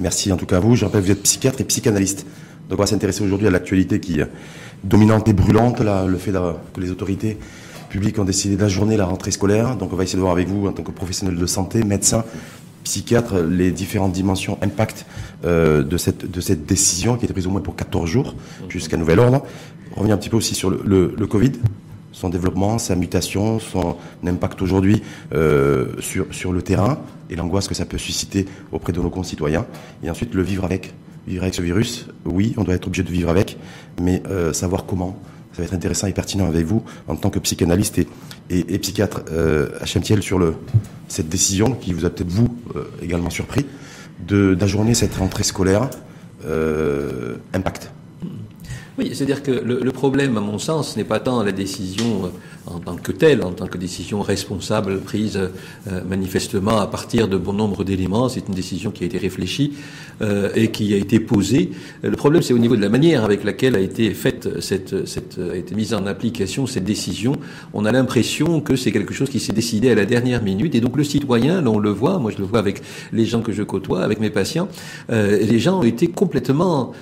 Merci en tout cas à vous. Je rappelle, vous êtes psychiatre et psychanalyste. Donc on va s'intéresser aujourd'hui à l'actualité qui est dominante et brûlante, là, le fait que les autorités publiques ont décidé d'ajourner la rentrée scolaire. Donc on va essayer de voir avec vous, en tant que professionnel de santé, médecin, psychiatre, les différentes dimensions, impact euh, de, cette, décision qui été prise au moins pour 14 jours, jusqu'à nouvel ordre. On un petit peu aussi sur le, Covid, son développement, sa mutation, son impact aujourd'hui euh, sur, sur le terrain et l'angoisse que ça peut susciter auprès de nos concitoyens. Et ensuite, le vivre avec. Vivre avec ce virus, oui, on doit être obligé de vivre avec, mais euh, savoir comment, ça va être intéressant et pertinent avec vous en tant que psychanalyste et, psychiatre euh, HMTL sur cette décision qui vous a peut-être vous euh, également surpris d'ajourner cette rentrée scolaire impact. Oui, c'est-à-dire que le, problème, à mon sens, n'est pas tant la décision euh, en tant que telle, en tant que décision responsable prise euh, manifestement à partir de bon nombre d'éléments. C'est une décision qui a été réfléchie euh, et qui a été posée. Le problème, c'est au niveau de la manière avec laquelle a été faite cette, cette a été mise en application cette décision. On a l'impression que c'est quelque chose qui s'est décidé à la dernière minute. Et donc le citoyen, on le voit, moi je le vois avec les gens que je côtoie, avec mes patients, les gens ont été complètement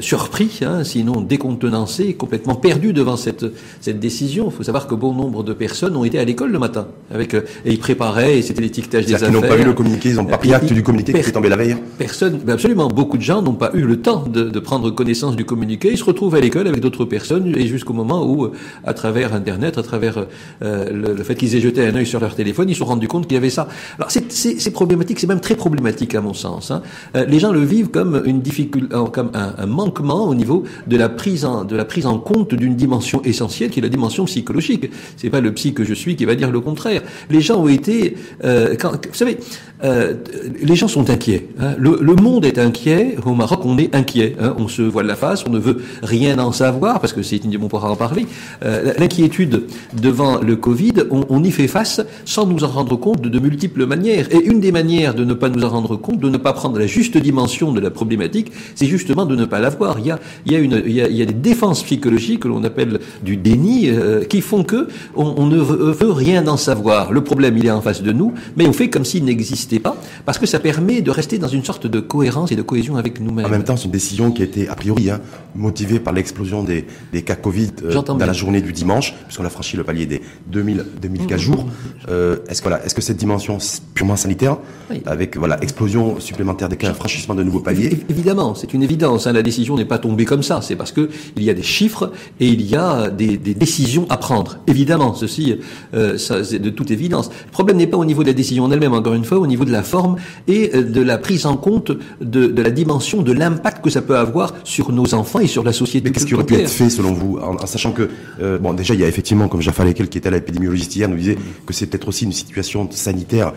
surpris, hein, sinon décontenancés, complètement perdus devant cette, cette décision faut savoir que bon nombre de personnes ont été à l'école le matin, avec euh, et ils préparaient, et c'était l'étiquetage des affaires. Ils n'ont pas vu le communiqué, ils n'ont pas pris acte du communiqué qui est tombé la veille. Personne, absolument, beaucoup de gens n'ont pas eu le temps de, de, prendre connaissance du communiqué. Ils se retrouvent à l'école avec d'autres personnes, et jusqu'au moment où, euh, à travers Internet, à travers euh, le, fait qu'ils aient jeté un œil sur leur téléphone, ils se sont rendus compte qu'il y avait ça. Alors c'est problématique, c'est même très problématique à mon sens. Hein. les gens le vivent comme une difficulté, comme un, un, manquement au niveau de la prise en, de la prise en compte d'une dimension essentielle qui est la dimension psychologique. C'est pas le psy que je suis qui va dire le contraire. Les gens ont été, euh, vous savez, euh, les gens sont inquiets. Hein. Le, le, monde est inquiet. Au Maroc, on est inquiet. Hein. On se voile la face, on ne veut rien en savoir parce que c'est on pourra en parler. Euh, L'inquiétude devant le Covid, on, y fait face sans nous en rendre compte de, multiples manières. Et une des manières de ne pas nous en rendre compte, de ne pas prendre la juste dimension de la problématique, c'est justement de ne pas la voir. Il y a, il y a, une, il y a, il y a des défenses psychologiques que l'on appelle du déni euh, qui font que on, on ne veut, rien en savoir. Le problème, il est en face de nous, mais on fait comme s'il n'existait pas, parce que ça permet de rester dans une sorte de cohérence et de cohésion avec nous-mêmes. En même temps, c'est une décision qui a été a priori hein, motivée par l'explosion des, des, cas Covid euh, dans la journée du dimanche, puisqu'on a franchi le palier des 2000, 2000 cas jours. Euh, est-ce que, voilà, est-ce que cette dimension purement sanitaire, oui. avec voilà explosion supplémentaire des cas, franchissement de nouveaux paliers Évidemment, c'est une évidence. Hein, la décision n'est pas tombée comme ça. C'est parce que il y a des chiffres et il y a des, des décisions à prendre. Évidemment, ceci, euh, ça, c'est de toute évidence. Le problème n'est pas au niveau de la décision en elle-même, encore une fois, au niveau de la forme et euh, de la prise en compte de, de la dimension, de l'impact que ça peut avoir sur nos enfants et sur la société. Mais qu'est-ce qui aurait pu être fait selon vous, en, en sachant que euh, bon, déjà il y a effectivement, comme Jaffa Lekel qui était à l'épidémiologiste hier, nous disait que c'est peut-être aussi une situation sanitaire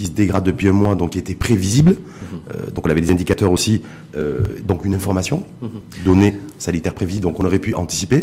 qui se dégrade depuis un mois, donc qui était prévisible. Euh, donc on avait des indicateurs aussi, euh, donc une information, données sanitaires prévisibles, donc on aurait pu anticiper.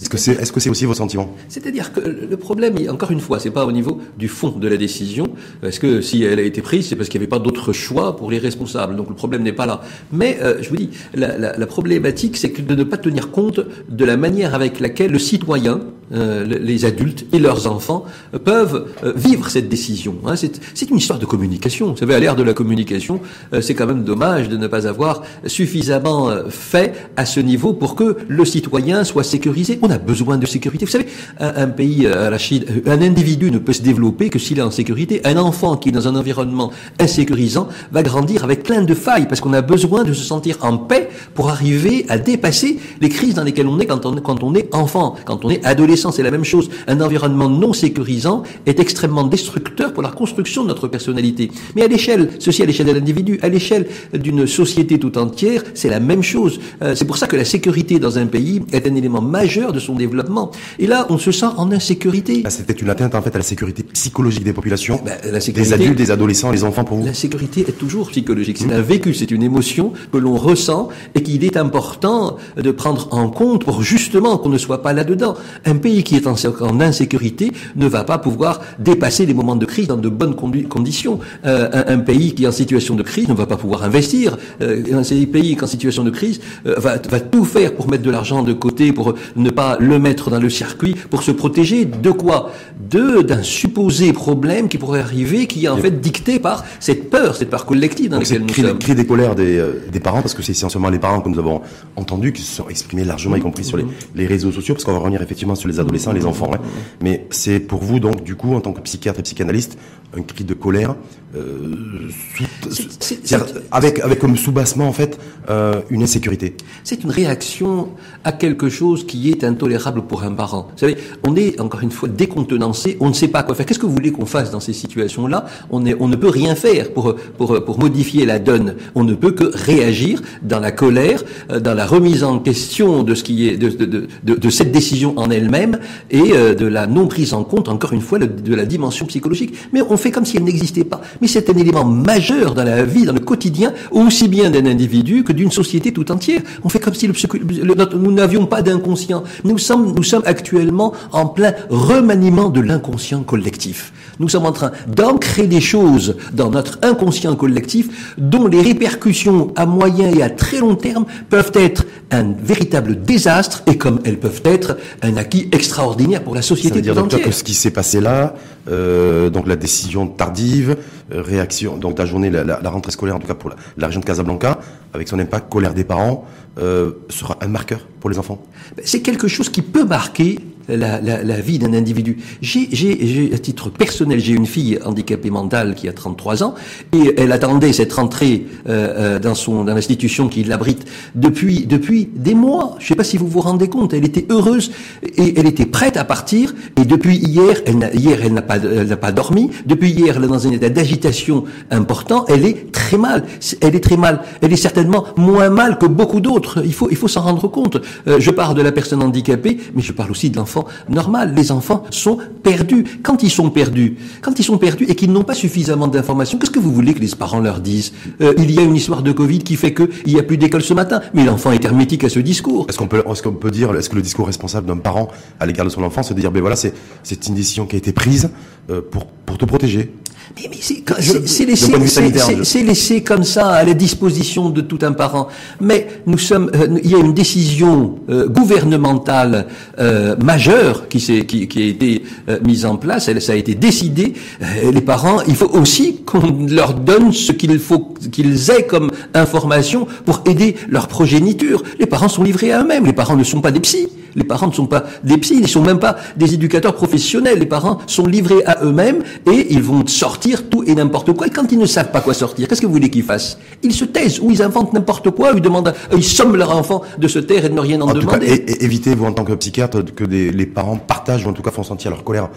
Est-ce que c'est est -ce c'est aussi vos sentiments? C'est-à-dire que le problème, encore une fois, c'est pas au niveau du fond de la décision. Est-ce que si elle a été prise, c'est parce qu'il n'y avait pas d'autre choix pour les responsables? Donc le problème n'est pas là. Mais euh, je vous dis, la, la, la problématique, c'est de ne pas tenir compte de la manière avec laquelle le citoyen, euh, les adultes et leurs enfants euh, peuvent euh, vivre cette décision. Hein. C'est une histoire de communication. Vous savez, à l'ère de la communication, euh, c'est quand même dommage de ne pas avoir suffisamment fait à ce niveau pour que le citoyen soit sécurisé. On a besoin de sécurité. Vous savez, un, un pays un individu ne peut se développer que s'il est en sécurité. Un enfant qui est dans un environnement insécurisant va grandir avec plein de failles parce qu'on a besoin de se sentir en paix pour arriver à dépasser les crises dans lesquelles on est quand on, quand on est enfant, quand on est adolescent c'est la même chose. Un environnement non sécurisant est extrêmement destructeur pour la construction de notre personnalité. Mais à l'échelle, ceci à l'échelle de l'individu, à l'échelle d'une société tout entière, c'est la même chose. Euh, c'est pour ça que la sécurité dans un pays est un élément majeur de son développement. Et là, on se sent en insécurité. Ah, C'était une atteinte en fait à la sécurité psychologique des populations, ben, la sécurité, des adultes, des adolescents, les enfants pour vous. La sécurité est toujours psychologique. C'est un vécu, c'est une émotion que l'on ressent et qu'il est important de prendre en compte pour justement qu'on ne soit pas là-dedans. Un pays pays qui est en, insécurité ne va pas pouvoir dépasser les moments de crise dans de bonnes conditions. Euh, un, un, pays qui est en situation de crise ne va pas pouvoir investir. Euh, un pays qui est en situation de crise euh, va, va tout faire pour mettre de l'argent de côté, pour ne pas le mettre dans le circuit, pour se protéger de quoi? De d'un supposé problème qui pourrait arriver, qui est en fait dicté par cette peur, cette peur collective dans laquelle nous sommes. Cri des colères des, des parents, parce que c'est essentiellement les parents que nous avons entendus qui se sont exprimés largement, y compris sur les, les réseaux sociaux, parce qu'on va revenir effectivement sur les adolescents et les enfants. Hein. Mais c'est pour vous donc du coup en tant que psychiatre et psychanalyste un cri de colère euh, avec avec comme soubassement en fait euh, une insécurité. C'est une réaction à quelque chose qui est intolérable pour un parent. Vous savez, on est encore une fois décontenancé, on ne sait pas quoi faire. Qu'est-ce que vous voulez qu'on fasse dans ces situations-là? On est, on ne peut rien faire pour pour pour modifier la donne. On ne peut que réagir dans la colère, euh, dans la remise en question de ce qui est de de, de, de cette décision en elle-même et euh, de la non prise en compte encore une fois de la dimension psychologique. Mais on fait comme si elle n'existait pas. Mais c'est un élément majeur dans la vie, dans le quotidien, aussi bien d'un individu que d'une société tout entière. On fait comme si nous n'avions pas d'inconscient. Nous sommes, nous sommes actuellement en plein remaniement de l'inconscient collectif. Nous sommes en train d'ancrer des choses dans notre inconscient collectif dont les répercussions à moyen et à très long terme peuvent être un véritable désastre et comme elles peuvent être un acquis extraordinaire pour la société Ça veut dire, entière. que ce qui s'est passé là, euh, donc la décision tardive, euh, réaction, donc la la, la, rentrée scolaire en tout cas pour la, région de Casablanca, avec son impact, colère des parents, euh, sera un marqueur pour les enfants C'est quelque chose qui peut marquer la, la, vie d'un individu. J'ai, à titre personnel, j'ai une fille handicapée mentale qui a 33 ans et elle attendait cette rentrée dans son dans l'institution qui l'abrite depuis depuis des mois. Je ne sais pas si vous vous rendez compte. Elle était heureuse et elle était prête à partir. Et depuis hier, elle n'a, hier elle n'a pas elle n'a pas dormi. Depuis hier, elle est dans un état d'agitation important. Elle est très mal. Elle est très mal. Elle est certainement moins mal que beaucoup d'autres. Il faut il faut s'en rendre compte. Euh, je parle de la personne handicapée, mais je parle aussi de l'enfant normal. Les enfants sont perdus. Quand ils sont perdus, quand ils sont perdus et qu'ils n'ont pas suffisamment d'informations, qu'est-ce que vous voulez que les parents leur disent? Euh, Il y a une histoire de Covid qui fait qu'il n'y a plus d'école ce matin, mais l'enfant est hermétique à ce discours. Est-ce qu'on peut, est-ce qu'on peut dire, est-ce que le discours responsable d'un parent à l'égard de son enfant, c'est de dire, ben voilà, c'est, c'est une décision qui a été prise pour, pour te protéger mais, mais c'est laissé, comme ça à la disposition de tout un parent. Mais nous sommes, euh, il y a une décision euh, gouvernementale euh, majeure qui, qui, qui a été euh, mise en place. Elle, ça a été décidé. Euh, les parents, il faut aussi qu'on leur donne ce qu'il faut qu'ils aient comme information pour aider leur progéniture. Les parents sont livrés à eux-mêmes. Les parents ne sont pas des psys. Les parents ne sont pas des psys, ils ne sont même pas des éducateurs professionnels. Les parents sont livrés à eux-mêmes et ils vont sortir tout et n'importe quoi. Et quand ils ne savent pas quoi sortir, qu'est-ce que vous voulez qu'ils fassent? Ils se taisent ou ils inventent n'importe quoi, ils demandent, ils somment leur enfant de se taire et de ne rien en, en demander. Tout cas, et, évitez, vous en tant que psychiatre, que des, les parents partagent ou en tout cas font sentir leur colère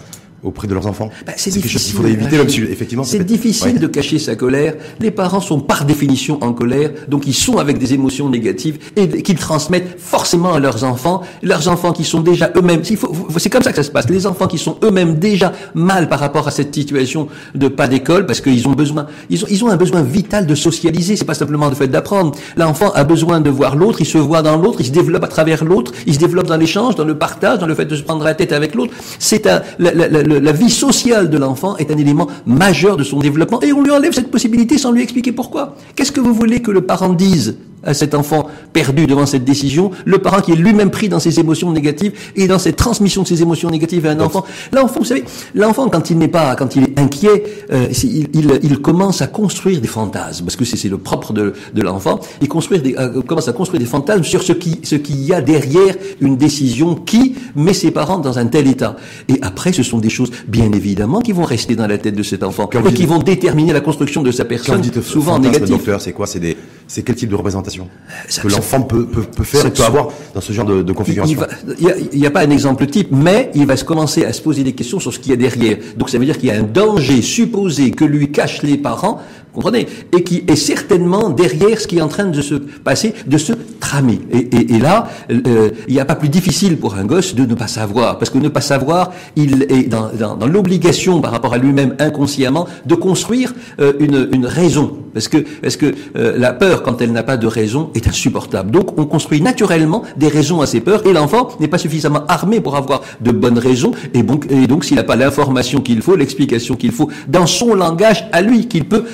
auprès de leurs enfants bah, C'est quelque chose qu'il faudrait éviter, même si effectivement c'est difficile ouais. de cacher sa colère. Les parents sont par définition en colère, donc ils sont avec des émotions négatives et qu'ils transmettent forcément à leurs enfants. Leurs enfants qui sont déjà eux-mêmes, c'est comme ça que ça se passe. Les enfants qui sont eux-mêmes déjà mal par rapport à cette situation de pas d'école, parce qu'ils ont besoin, ils ont, ils ont un besoin vital de socialiser. C'est pas simplement le fait d'apprendre. L'enfant a besoin de voir l'autre, il se voit dans l'autre, il se développe à travers l'autre, il se développe dans l'échange, dans le partage, dans le fait de se prendre la tête avec l'autre. C'est un, la, la, la, la vie sociale de l'enfant est un élément majeur de son développement et on lui enlève cette possibilité sans lui expliquer pourquoi. Qu'est-ce que vous voulez que le parent dise à cet enfant perdu devant cette décision, le parent qui est lui-même pris dans ses émotions négatives et dans cette transmission de ses émotions négatives à un enfant. L'enfant, vous savez, l'enfant quand il n'est pas, quand il est inquiet, euh, il, il, il, commence à construire des fantasmes parce que c'est le propre de, de l'enfant. Il construire des, euh, commence à construire des fantasmes sur ce qui, ce qu'il y a derrière une décision qui met ses parents dans un tel état. Et après, ce sont des choses, bien évidemment, qui vont rester dans la tête de cet enfant quand et qui vont déterminer la construction de sa personne, souvent négative. C'est quoi? C'est des, c'est quel type de représentation? Que l'enfant peut, peut, peut, faire, peut avoir dans ce genre de, de configuration. Il n'y a, a, pas un exemple type, mais il va se commencer à se poser des questions sur ce qu'il y a derrière. Donc ça veut dire qu'il y a un danger supposé que lui cachent les parents, comprenez, et qui est certainement derrière ce qui est en train de se passer, de se tramer. Et, et, et là, euh, il n'y a pas plus difficile pour un gosse de ne pas savoir, parce que ne pas savoir, il est dans, dans, dans l'obligation par rapport à lui-même inconsciemment de construire euh, une, une raison parce que parce que euh, la peur, quand elle n'a pas de raison, est insupportable. Donc, on construit naturellement des raisons à ces peurs, et l'enfant n'est pas suffisamment armé pour avoir de bonnes raisons, et donc, s'il n'a pas l'information qu'il faut, l'explication qu'il faut, dans son langage à lui, qu'il peut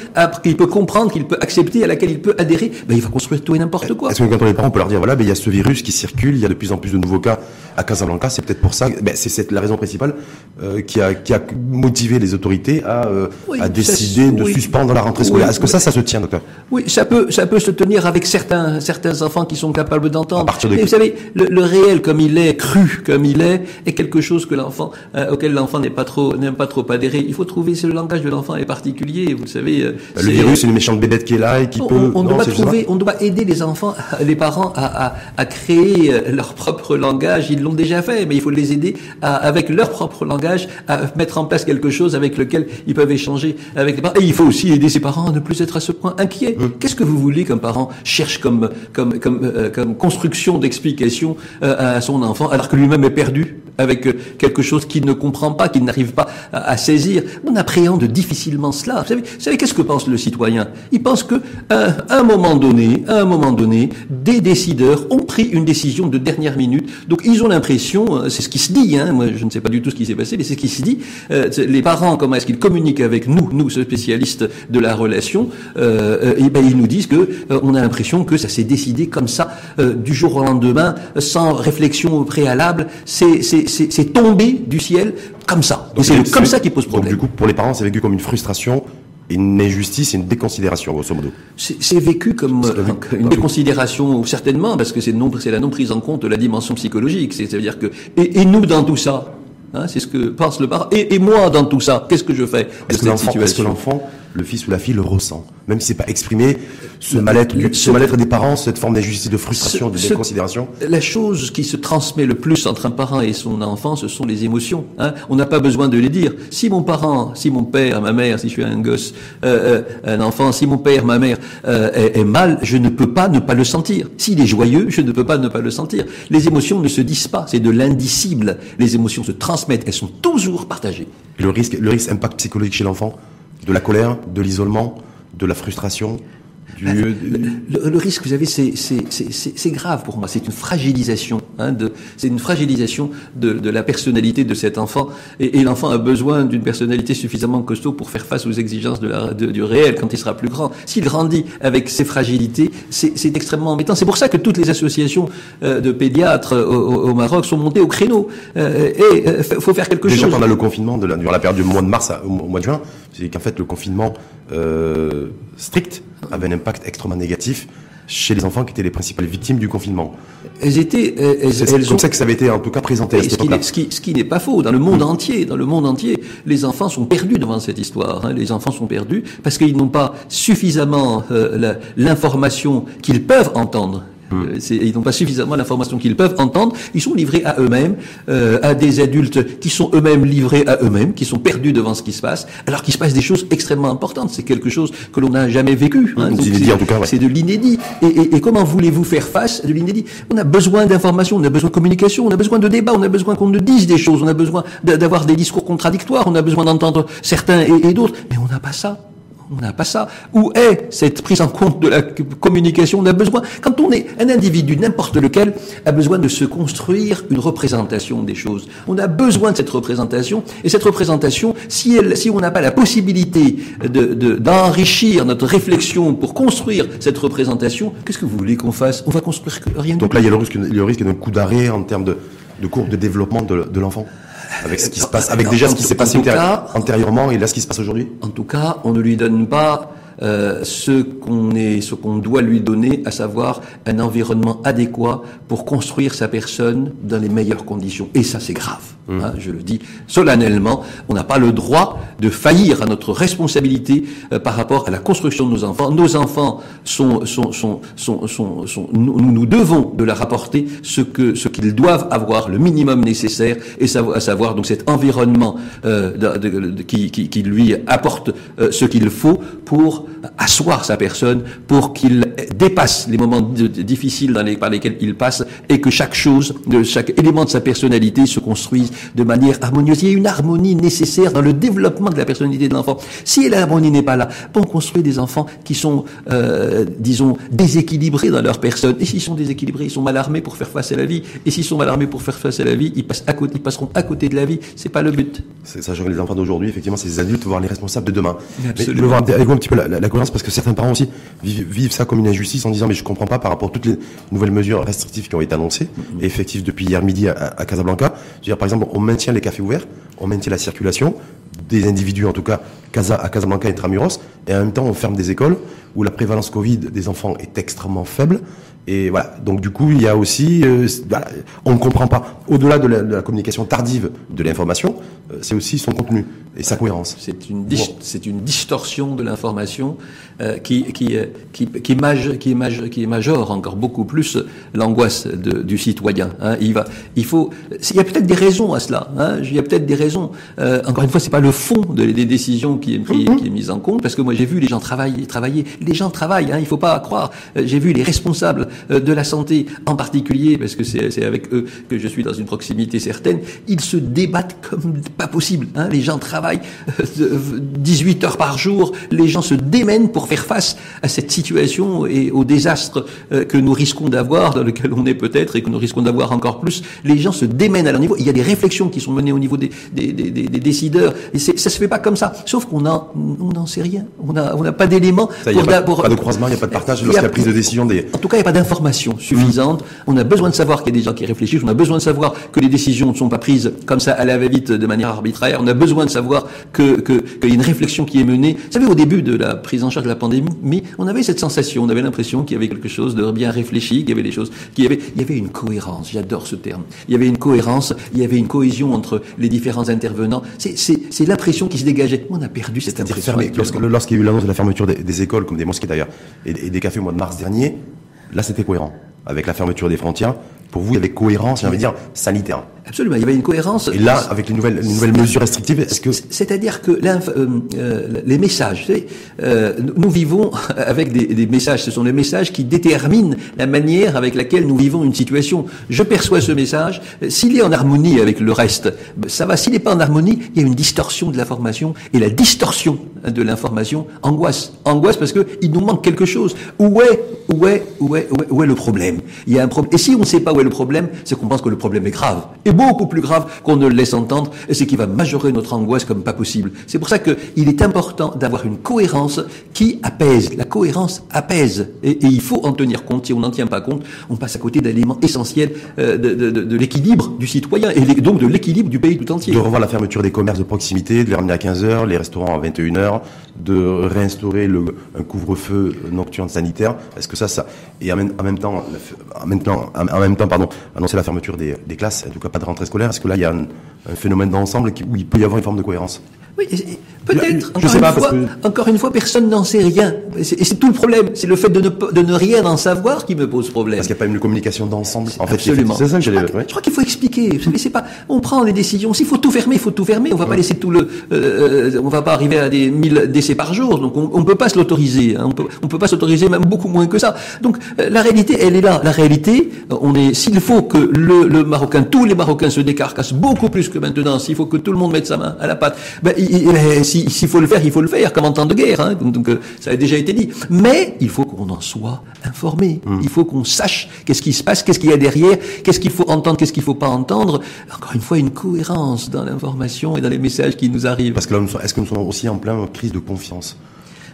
comprendre, qu'il peut accepter, à laquelle il peut adhérer, ben, il va construire tout et n'importe quoi. Est-ce que quand on est parents, on peut leur dire voilà, ben, il y a ce virus qui circule, il y a de plus en plus de nouveaux cas à Casablanca, c'est peut-être pour ça, ben, c'est la raison principale euh, qui a qui a motivé les autorités à euh, à décider de suspendre la rentrée scolaire. Est-ce que ça, ça se tient, docteur? Oui, ça peut, ça peut se tenir avec certains, certains enfants qui sont capables d'entendre. de vous savez, le, réel comme il est, cru comme il est, est quelque chose que l'enfant, euh, auquel l'enfant n'est pas trop, n'aime pas trop adhérer. Il faut trouver, c'est le langage de l'enfant est particulier, vous savez. Euh, le virus, c'est une méchante bébête qui est là et qui peut. On doit trouver, on doit aider les enfants, les parents à, à, à créer leur propre langage. Ils l'ont déjà fait, mais il faut les aider à, avec leur propre langage à mettre en place quelque chose avec lequel ils peuvent échanger avec les parents. Et il faut aussi aider ses parents à ne plus être à ce point inquiets. Hum. Qu'est-ce que vous voulez qu'un parent cherche comme comme comme euh, comme construction d'explication euh, à son enfant alors que lui-même est perdu? Avec euh, quelque chose qu'il ne comprend pas, qu'il n'arrive pas à, saisir. On appréhende difficilement cela. Vous savez, savez qu'est-ce que pense le citoyen? Il pense que à un moment donné, à un moment donné, des décideurs ont pris une décision de dernière minute. Donc ils ont l'impression, c'est ce qui se dit. Hein, moi, je ne sais pas du tout ce qui s'est passé, mais c'est ce qui se dit. les parents, comment est-ce qu'ils communiquent avec nous, nous spécialistes de la relation euh, Et ben ils nous disent que on a l'impression que ça s'est décidé comme ça du jour au lendemain, sans réflexion préalable. C'est c'est tombé du ciel comme ça. C'est comme ça qui pose problème. Donc du coup, pour les parents, c'est vécu comme une frustration une injustice et une déconsidération, grosso modo. C'est vécu comme une déconsidération, certainement, parce que c'est la non prise en compte de la dimension psychologique. C'est-à-dire que, et, nous dans tout ça, hein, c'est ce que pense le parent, et, moi dans tout ça, qu'est-ce que je fais Est-ce que l'enfant le fils ou la fille le ressent, même si c'est pas exprimé, ce mal-être, ce mal-être des parents, cette forme d'injustice, de frustration, de déconsidération. La chose qui se transmet le plus entre un parent et son enfant, ce sont les émotions. Hein. On n'a pas besoin de les dire. Si mon parent, si mon père, ma mère, si je suis un gosse, euh, euh, un enfant, si mon père, ma mère euh, est, mal, je ne peux pas ne pas le sentir. S'il est joyeux, je ne peux pas ne pas le sentir. Les émotions ne se disent pas, c'est de l'indicible. Les émotions se transmettent, elles sont toujours partagées. le risque, le risque impact psychologique chez l'enfant de la colère, de l'isolement, de la frustration bah, le, risque, vous savez, c'est grave pour moi. C'est une fragilisation. Hein, c'est une fragilisation de, de, la personnalité de cet enfant. Et, et l'enfant a besoin d'une personnalité suffisamment costaud pour faire face aux exigences de la, de, du réel quand il sera plus grand. S'il grandit avec ses fragilités, c'est extrêmement embêtant. C'est pour ça que toutes les associations euh, de pédiatres au, au, Maroc sont montées au créneau. Euh, et euh, faut faire quelque chose. Déjà pendant le confinement, de la, durant la période du mois de mars au, mois de juin, c'est qu'en fait le confinement strict avait un impact extrêmement négatif chez les enfants qui étaient les principales victimes du confinement. Elles étaient, c'est comme ça que ça avait été en tout cas présenté. À ce, qui ce, qui, ce qui n'est pas faux dans le monde entier, dans le monde entier, les enfants sont perdus devant cette histoire. Hein. Les enfants sont perdus parce qu'ils n'ont pas suffisamment euh, l'information qu'ils peuvent entendre Hmm. Euh, ils n'ont pas suffisamment l'information qu'ils peuvent entendre. Ils sont livrés à eux-mêmes, euh, à des adultes qui sont eux-mêmes livrés à eux-mêmes, qui sont perdus devant ce qui se passe, alors qu'il se passe des choses extrêmement importantes. C'est quelque chose que l'on n'a jamais vécu. Hein. C'est de l'inédit. Et, et, et, comment voulez-vous faire face à de l'inédit? On a besoin d'information, on a besoin de communication, on a besoin de débat, on a besoin qu'on nous dise des choses, on a besoin d'avoir des discours contradictoires, on a besoin d'entendre certains et, et d'autres, mais on n'a pas ça. On n'a pas ça. Où est cette prise en compte de la communication On a besoin, quand on est un individu, n'importe lequel, a besoin de se construire une représentation des choses. On a besoin de cette représentation, et cette représentation, si, elle, si on n'a pas la possibilité d'enrichir de, notre réflexion pour construire cette représentation, qu'est-ce que vous voulez qu'on fasse? On va construire rien. Donc là, il y a le risque, le risque d'un coup d'arrêt en termes de, de courbe de développement de, de l'enfant? Avec ce qui se passe, avec déjà ce qui s'est passé antérieurement et là ce qui se passe aujourd'hui En tout cas, on ne lui donne pas euh, ce qu'on est, ce qu'on doit lui donner, à savoir un environnement adéquat pour construire sa personne dans les meilleures conditions. Et ça, c'est grave. Hein, je le dis solennellement. On n'a pas le droit de faillir à notre responsabilité euh, par rapport à la construction de nos enfants. Nos enfants sont, sont, sont, sont, sont, nous, nous, devons de leur apporter ce que, ce qu'ils doivent avoir, le minimum nécessaire, et à savoir donc cet environnement euh, de, de, qui, qui, qui, lui apporte euh, ce qu'il faut pour asseoir sa personne pour qu'il dépasse les moments difficiles dans les, par lesquels il passe et que chaque chose, chaque élément de sa personnalité se construise de manière harmonieuse. Il y a une harmonie nécessaire dans le développement de la personnalité de l'enfant. Si l'harmonie n'est pas là, on construit des enfants qui sont, euh, disons, déséquilibrés dans leur personne. Et s'ils sont déséquilibrés, ils sont mal armés pour faire face à la vie. Et s'ils sont mal armés pour faire face à la vie, ils, passent à côté, ils passeront à côté de la vie. C'est pas le but. C'est sachant que les enfants d'aujourd'hui, effectivement, c'est les adultes, voire les responsables de demain. Mais je voir avec vous un petit peu la, la, cohérence parce que certains parents aussi vivent, vivent, ça comme une injustice en disant mais je comprends pas par rapport à toutes les nouvelles mesures restrictives qui ont été annoncées mm-hmm. et effectives depuis hier midi à, à Casablanca. Je veux dire, par exemple, on maintient les cafés ouverts, on maintient la circulation des individus, en tout cas à Casablanca et Tramuros, et en même temps on ferme des écoles où la prévalence Covid des enfants est extrêmement faible. Et voilà. Donc du coup, il y a aussi, euh, on ne comprend pas. Au-delà de, de, la communication tardive de l'information, euh, c'est aussi son contenu et sa cohérence. C'est une, c'est une distorsion de l'information euh, qui, qui, euh, qui, qui, mage, qui, mage, qui majore encore beaucoup plus l'angoisse du citoyen. Hein. Il va, il faut, il y a peut-être des raisons à cela. Hein. Il y a peut-être des raisons. Euh, encore une fois, c'est pas le fond de, des décisions qui est, qui, qui est mis en compte, parce que moi j'ai vu les gens travailler, travailler. Les gens travaillent. Hein. Il faut pas croire. J'ai vu les responsables de la santé, en particulier, parce que c'est avec eux que je suis dans une proximité certaine. Ils se débattent comme pas possible. Hein. Les gens travaillent 18 heures par jour. Les gens se démènent pour faire face à cette situation et au désastre euh, que nous risquons d'avoir, dans lequel on est peut-être et que nous risquons d'avoir encore plus. Les gens se démènent à leur niveau. Il y a des réflexions qui sont menées au niveau des, des, des, des décideurs. Et ça se fait pas comme ça. Sauf qu'on on n'en sait rien. On n'a on a pas d'éléments. Il n'y a pas, de croisement, il n'y a pas de partage lorsqu'il y a prise de décision des. En tout cas, il n'y a pas suffisante. On a besoin de savoir qu'il y a des gens qui réfléchissent. On a besoin de savoir que les décisions ne sont pas prises comme ça à la va-vite de manière arbitraire. On a besoin de savoir que qu'il y a une réflexion qui est menée. Vous savez, au début de la prise en charge de la pandémie, mais on avait cette sensation, on avait l'impression qu'il y avait quelque chose de bien réfléchi, qu'il y avait des choses, qu'il y avait, il y avait une cohérence. J'adore ce terme. Il y avait une cohérence, il y avait une cohésion entre les différents intervenants. C'est l'impression qui se dégageait. On a perdu cette impression. Lorsqu'il y a eu l'annonce de la fermeture des, écoles, comme des mosquées d'ailleurs, et, et des cafés au mois de mars dernier, là c'était cohérent avec la fermeture des frontières. Pour vous, il y avait cohérence, j'ai envie de dire, sanitaire. Absolument, il y avait une cohérence. Et là, avec les nouvelles, les nouvelles mesures restrictives, est-ce que... C'est-à-dire que euh, euh, les messages, vous savez, euh, nous vivons avec des, des, messages, ce sont les messages qui déterminent la manière avec laquelle nous vivons une situation. Je perçois ce message, s'il est en harmonie avec le reste, ça va, s'il n'est pas en harmonie, il y a une distorsion de l'information, et la distorsion de l'information angoisse. Angoisse parce que il nous manque quelque chose. Où est, où est, où est, où est, où est le problème? Il y a un problème. Et si on ne sait pas où est le problème, c'est qu'on pense que le problème est grave. Et beaucoup plus grave qu'on ne le laisse entendre, et c'est qui va majorer notre angoisse comme pas possible. C'est pour ça qu'il est important d'avoir une cohérence qui apaise. La cohérence apaise, et, il faut en tenir compte. Si on n'en tient pas compte, on passe à côté d'éléments essentiels euh, de, de, de, de l'équilibre du citoyen, et donc de l'équilibre du pays tout entier. De revoir la fermeture des commerces de proximité, de les ramener à 15h, les restaurants à 21h, de réinstaurer le, un couvre-feu nocturne sanitaire. Est-ce que ça, ça... Et en même temps, en même temps, en même temps, pardon, annoncer la fermeture des, des classes, en tout cas pas de rentrée scolaire Est-ce que là, il y a un, un phénomène d'ensemble où il peut y avoir une forme de cohérence oui, peut-être. Encore, une fois, que... encore une fois, personne n'en sait rien. Et c'est tout le problème. C'est le fait de ne, de ne, rien en savoir qui me pose problème. Parce qu'il n'y a pas une communication d'ensemble. En fait, absolument. C'est ça que j'allais. Je crois qu'il faut expliquer. Vous savez, c'est pas. On prend les décisions. S'il faut tout fermer, il faut tout fermer. On va ouais. pas laisser tout le. Euh, on va pas arriver à des 1000 décès par jour. Donc on, on peut pas se l'autoriser. Hein. On peut, on peut pas s'autoriser même beaucoup moins que ça. Donc euh, la réalité, elle est là. La réalité, on est. S'il faut que le, le Marocain, tous les Marocains se décarcassent beaucoup plus que maintenant. S'il faut que tout le monde mette sa main à la pâte, ben, si s'il faut le faire, il faut le faire, comme en temps de guerre. Hein. Donc, donc euh, ça a déjà été dit. Mais il faut qu'on en soit informé. Mmh. Il faut qu'on sache qu'est-ce qui se passe, qu'est-ce qu'il y a derrière, qu'est-ce qu'il faut entendre, qu'est-ce qu'il faut pas entendre. Encore une fois, une cohérence dans l'information et dans les messages qui nous arrivent. Parce que là, est-ce que nous sommes aussi en pleine crise de confiance?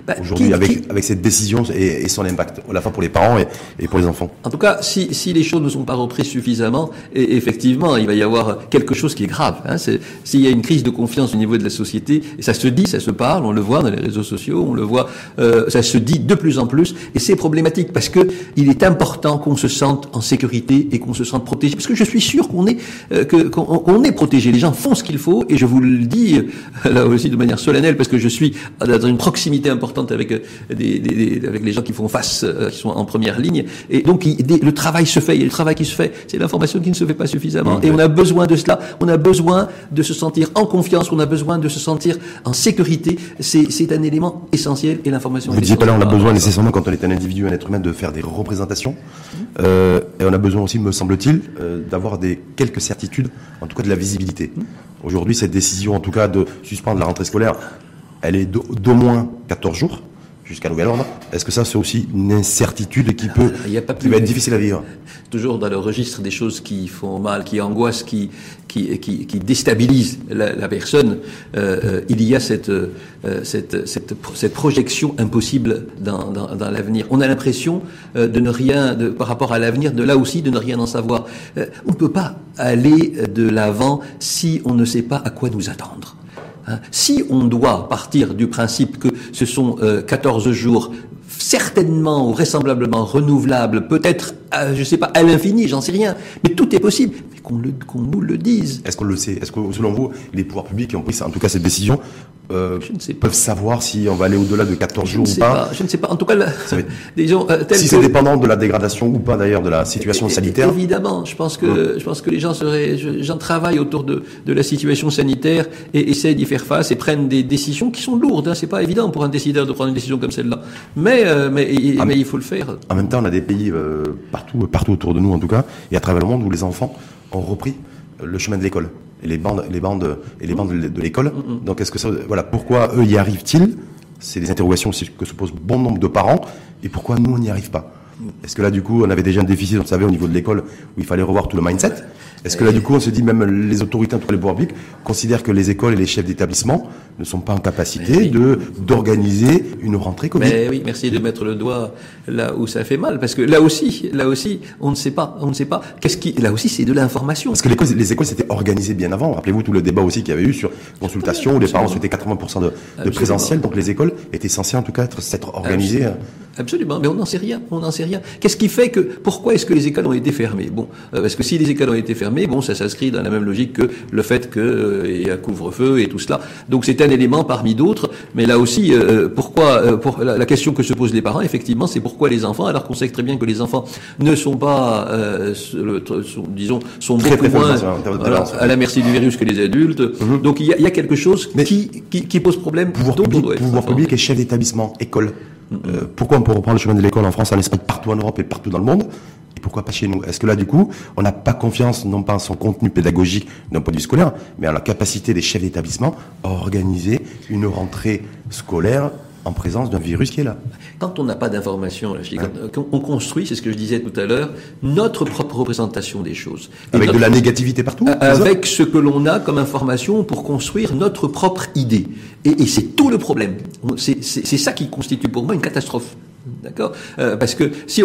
Bah, aujourd'hui avec, avec cette décision et, et, son impact, à la fois pour les parents et, et, pour les enfants. En tout cas, si, si les choses ne sont pas reprises suffisamment, et effectivement, il va y avoir quelque chose qui est grave. Hein, S'il y a une crise de confiance au niveau de la société, et ça se dit, ça se parle, on le voit dans les réseaux sociaux, on le voit, euh, ça se dit de plus en plus, et c'est problématique parce que il est important qu'on se sente en sécurité et qu'on se sente protégé, parce que je suis sûr qu'on est euh, qu'on qu est protégé. Les gens font ce qu'il faut, et je vous le dis euh, là aussi de manière solennelle parce que je suis dans une proximité importante importante avec des, avec les gens qui font face, qui sont en première ligne. Et donc le travail se fait, il y a le travail qui se fait. C'est l'information qui ne se fait pas suffisamment. Et on a besoin de cela. On a besoin de se sentir en confiance. On a besoin de se sentir en sécurité. C'est un élément essentiel et l'information. Vous disiez pas là, on a besoin nécessairement quand on est un individu, un être humain, de faire des représentations. Euh, et on a besoin aussi, me semble-t-il, euh, d'avoir des quelques certitudes, en tout cas de la visibilité. Aujourd'hui, cette décision, en tout cas, de suspendre la rentrée scolaire, elle est d'au moins 14 jours jusqu'à nouvel ordre. Est-ce que ça, c'est aussi une incertitude qui peut, Il y a pas va être difficile à vivre? Toujours dans le registre des choses qui font mal, qui angoissent, qui, qui, qui, qui déstabilisent la, personne, euh, euh, il y a cette, euh, cette, cette, cette, projection impossible dans, dans, dans l'avenir. On a l'impression de ne rien, de, par rapport à l'avenir, de là aussi, de ne rien en savoir. on ne peut pas aller de l'avant si on ne sait pas à quoi nous attendre. Hein. Si on doit partir du principe que ce sont 14 euh, jours certainement ou vraisemblablement renouvelables, peut-être, je ne sais pas, à l'infini, j'en sais rien, mais tout est possible. Mais qu'on nous le dise. Est-ce qu'on le sait? Est-ce que, selon vous, les pouvoirs publics qui ont pris en tout cas cette décision euh, je ne sais pas. peuvent savoir si on va aller au-delà de 14 jours ou pas? Je ne sais pas. En tout cas, disons, euh, si c'est dépendant de la dégradation ou pas d'ailleurs de la situation sanitaire? Évidemment, je pense que hum. je pense que les gens seraient, j'en travaille autour de, de la situation sanitaire et essaient d'y faire face et prennent des décisions qui sont lourdes. Hein. C'est pas évident pour un décideur de prendre une décision comme celle-là. Mais euh, mais, ah, mais il faut le faire. En même temps, on a des pays euh, partout partout autour de nous en tout cas et à travers le monde où les enfants ont repris le chemin de l'école et les bandes, les bandes et les bandes de l'école. Mm, mm, mm. Donc est-ce que ça, voilà, pourquoi eux y arrivent-ils? C'est des interrogations que se posent bon nombre de parents. Et pourquoi nous on n'y arrive pas? Est-ce que là du coup on avait déjà un déficit, on savait au niveau de l'école où il fallait revoir tout le mindset? Est-ce que là, du coup, on se dit, même les autorités, entre les pouvoirs publics, considèrent que les écoles et les chefs d'établissement ne sont pas en capacité de d'organiser une rentrée Covid? Mais oui, merci de mettre le doigt là où ça fait mal, parce que là aussi, là aussi, on ne sait pas, on ne sait pas. Qu'est-ce qui, là aussi, c'est de l'information. Parce que les, les écoles s'étaient organisées bien avant. Rappelez-vous tout le débat aussi qu'il y avait eu sur consultation, où les parents souhaitaient 80% de, de présentiel, donc les écoles étaient censées en tout cas être, s'être organisées. Absolument, mais on n'en sait rien, on n'en sait rien. Qu'est-ce qui fait que, pourquoi est-ce que les écoles ont été fermées? Bon, euh, parce que si les écoles ont été fermées, bon, ça s'inscrit dans la même logique que le fait qu'il euh, y a couvre-feu et tout cela. Donc c'est un élément parmi d'autres, mais là aussi, euh, pourquoi, euh, pour la, question que se posent les parents, effectivement, c'est pourquoi les enfants, alors qu'on sait très bien que les enfants ne sont pas, sont, disons, sont beaucoup moins à la merci du virus que les adultes. Mhm. Donc il y, a, il y, a, quelque chose qui, qui, qui, pose problème. Pouvoir public, pouvoir public et chef d'établissement, école. Euh, pourquoi on peut reprendre le chemin de l'école en France, en Espagne, partout en Europe et partout dans le monde pourquoi pas chez nous? Est-ce que là, du coup, on n'a pas confiance, non pas en son contenu pédagogique d'un point de vue scolaire, mais en la capacité des chefs d'établissement à organiser une rentrée scolaire en présence d'un virus qui est là? Quand on n'a pas d'information, on construit, c'est ce que je disais tout à l'heure, notre propre représentation des choses. avec de la négativité partout Avec ce que l'on a comme information pour construire notre propre idée. Et, et c'est tout le problème. C'est ça qui constitue pour moi une catastrophe. D'accord euh, Parce que si,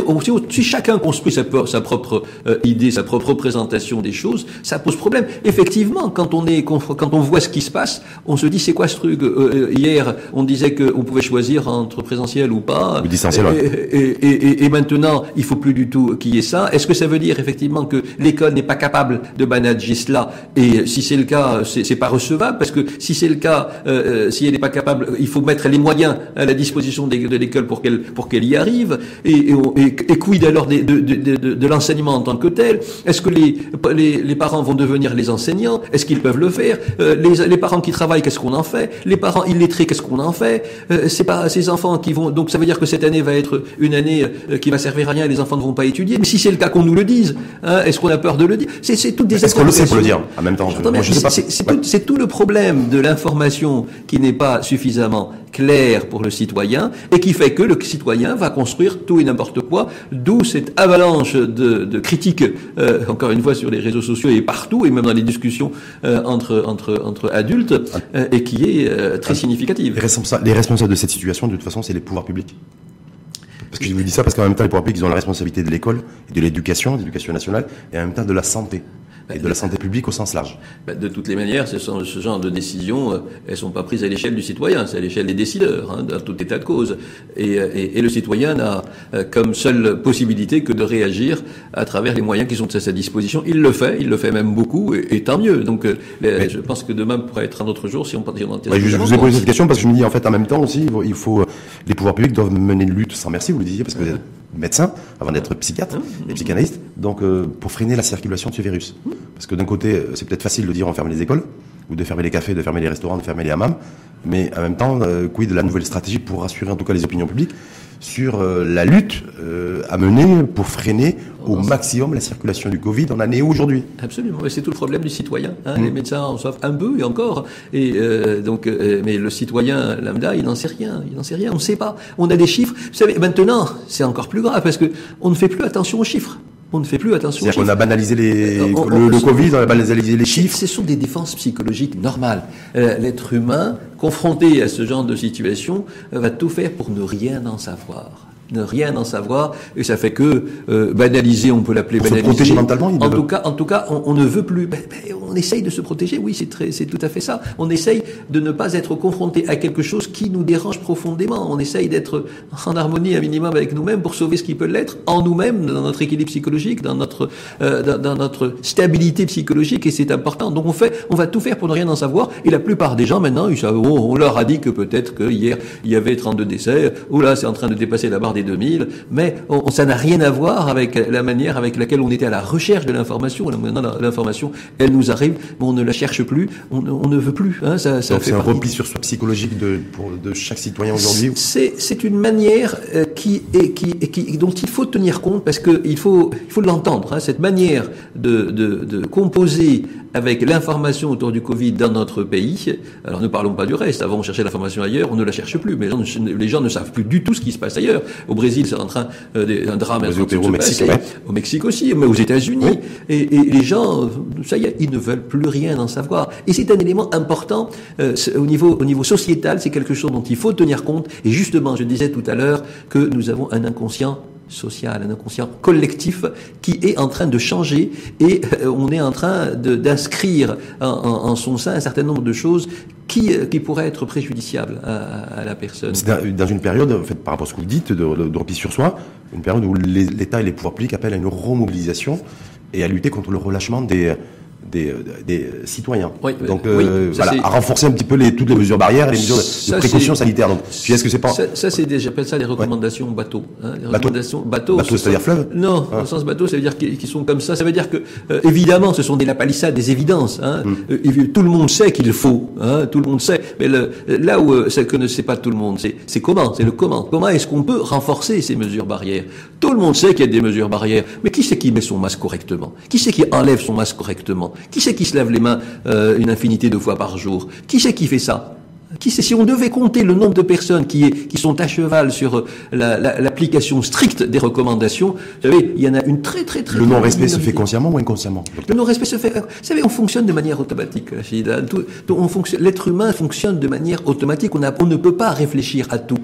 si, chacun construit sa, sa propre euh, idée, sa propre représentation des choses, ça pose problème. Effectivement, quand on est quand on voit ce qui se passe, on se dit c'est quoi ce truc euh, Hier, on disait qu'on pouvait choisir entre présentiel ou pas. distanciel. Et, et, et, et, maintenant, il faut plus du tout qu'il y ait ça. Est-ce que ça veut dire effectivement que l'école n'est pas capable de manager cela? Et si c'est le cas, c'est pas recevable parce que si c'est le cas, si elle n'est pas capable, il faut mettre les moyens à la disposition de l'école pour qu'elle pour qu'elle y arrive Et, et, et, quid alors de, de, de, de l'enseignement en tant que tel? Est-ce que les, les, les, parents vont devenir les enseignants? Est-ce qu'ils peuvent le faire? Euh, les, les, parents qui travaillent, qu'est-ce qu'on en fait? Les parents illettrés, qu'est-ce qu'on en fait? Euh, C'est pas ces enfants qui vont. Donc ça veut dire que cette année va être une année euh, qui va servir à rien et les enfants ne vont pas étudier. Mais si c'est le cas, qu'on nous le dise. Hein, Est-ce qu'on a peur de le dire? C'est toutes des. Est-ce qu'on le sait pour le dire? En même temps C'est tout, tout le problème de l'information qui n'est pas suffisamment clair pour le citoyen et qui fait que le citoyen va construire tout et n'importe quoi, d'où cette avalanche de, de critiques, euh, encore une fois, sur les réseaux sociaux et partout, et même dans les discussions euh, entre, entre, entre adultes, euh, et qui est très significative. Les responsables, les responsables de cette situation, de toute façon, c'est les pouvoirs publics. Parce que je vous dis ça parce qu'en même temps, les pouvoirs publics, ils ont la responsabilité de l'école et de l'éducation, de l'éducation nationale, et en même temps de la santé. Et de la santé publique au sens large. Ben, de toutes les manières, ce, genre de décisions, euh, elles sont pas prises à l'échelle du citoyen, c'est à l'échelle des décideurs, hein, dans tout état de cause. Et, euh, et, et le citoyen n'a euh, comme seule possibilité que de réagir à travers les moyens qui sont à sa disposition. Il le fait, il le fait même beaucoup, et, et tant mieux. Donc, je pense que demain pourrait être un autre jour si on partait dans ouais, Je vous ai posé cette question parce que je me dis, en fait, en même temps aussi, il faut, les pouvoirs publics doivent mener une lutte sans merci, vous le disiez, parce que vous êtes médecin avant d'être psychiatre et psychanalyste, donc pour freiner la circulation de ce virus. Parce que d'un côté, c'est peut-être facile de dire on ferme les écoles, ou de fermer les cafés, de fermer les restaurants, de fermer les hammams, mais en même temps, euh, quid de la nouvelle stratégie pour rassurer en tout cas les opinions publiques sur euh, la lutte euh, à mener pour freiner au maximum la circulation du Covid en année aujourd'hui. Absolument, c'est tout le problème du citoyen. Hein. Mmh. Les médecins en savent un peu et encore, et euh, donc, euh, mais le citoyen lambda, il n'en sait rien, il n'en sait rien, on ne sait pas. On a des chiffres. Vous savez, maintenant, c'est encore plus grave parce que on ne fait plus attention aux chiffres on ne fait plus attention. C'est-à-dire qu'on a banalisé les, euh, le, le, Covid, on a banalisé les chiffres. Ce sont des défenses psychologiques normales. Euh, L'être humain, confronté à ce genre de situation, euh, va tout faire pour ne rien en savoir ne rien en savoir et ça fait que euh, banaliser on peut l'appeler banaliser se protéger mentalement en tout cas en tout cas on, on ne veut plus. Ben, ben, on essaye de se protéger oui c'est très c'est tout à fait ça. On essaye de ne pas être confronté à quelque chose qui nous dérange profondément. On essaye d'être en harmonie un minimum avec nous-mêmes pour sauver ce qui peut l'être en nous-mêmes dans notre équilibre psychologique dans notre euh, dans, dans, notre stabilité psychologique et c'est important. Donc on fait on va tout faire pour ne rien en savoir et la plupart des gens maintenant ils savent, on, on leur a dit que peut-être que hier il y avait 32 décès ou là c'est en train de dépasser la barre 2000, mais on, ça n'a rien à voir avec la manière avec laquelle on était à la recherche de l'information. Maintenant, l'information, elle nous arrive, mais on ne la cherche plus, on, on ne veut plus. Hein, ça, ça c'est un repli sur soi psychologique de, pour, de chaque citoyen aujourd'hui. C'est une manière euh, qui est, qui, qui, dont il faut tenir compte parce qu'il faut il faut l'entendre. Hein, cette manière de, de, de composer avec l'information autour du Covid dans notre pays. Alors ne parlons pas du reste. Avant, on cherchait l'information ailleurs, on ne la cherche plus. Mais les gens, ne savent plus du tout ce qui se passe ailleurs. Au Brésil, c'est en train euh, un drame au, Mexique, au Mexique aussi, mais aux États-Unis. Et, et, les gens, ça y est, ils ne veulent plus rien en savoir. Et c'est un élément important euh, au niveau au niveau sociétal. C'est quelque chose dont il faut tenir compte. Et justement, je disais tout à l'heure que nous avons un inconscient social, un inconscient collectif qui est en train de changer et euh, on est en train d'inscrire en, son sein un certain nombre de choses qui, euh, qui pourraient être préjudiciables à, la personne. C'est dans, une période, en fait, par rapport à ce que vous dites, de, de repli sur soi, une période où l'État et les pouvoirs publics appellent à une remobilisation et à lutter contre le relâchement des, des, des citoyens. Oui, donc euh, voilà, à renforcer un petit peu les, toutes les mesures barrières, les mesures de, de précaution sanitaire. Donc, est-ce que c'est pas ça, ça c'est j'appelle ça les recommandations ouais. bateau. Hein, les recommandations bateau. Bateau, c'est-à-dire fleuve. Non, ah. au sens bateau, ça veut dire qu'ils sont comme ça. Ça veut dire que euh, évidemment, ce sont des lapalissades, des évidences. Hein. Mm. Euh, tout le monde sait qu'il faut. Hein, tout le monde sait. Mais le, là où euh, ce que ne sait pas tout le monde, c'est comment, c'est le comment. Comment est-ce qu'on peut renforcer ces mesures barrières? Tout le monde sait qu'il y a des mesures barrières, mais qui c'est qui met son masque correctement? Qui c'est qui enlève son masque correctement? Qui c'est qui se lève les mains euh, une infinité de fois par jour? Qui c'est qui fait ça? Qui sait, si on devait compter le nombre de personnes qui, est, qui sont à cheval sur l'application la, la, stricte des recommandations, vous savez, il y en a une très très très. Le non-respect se fait consciemment ou inconsciemment Le non-respect se fait. Vous savez, on fonctionne de manière automatique, L'être humain fonctionne de manière automatique. On, a, on ne peut pas réfléchir à tout.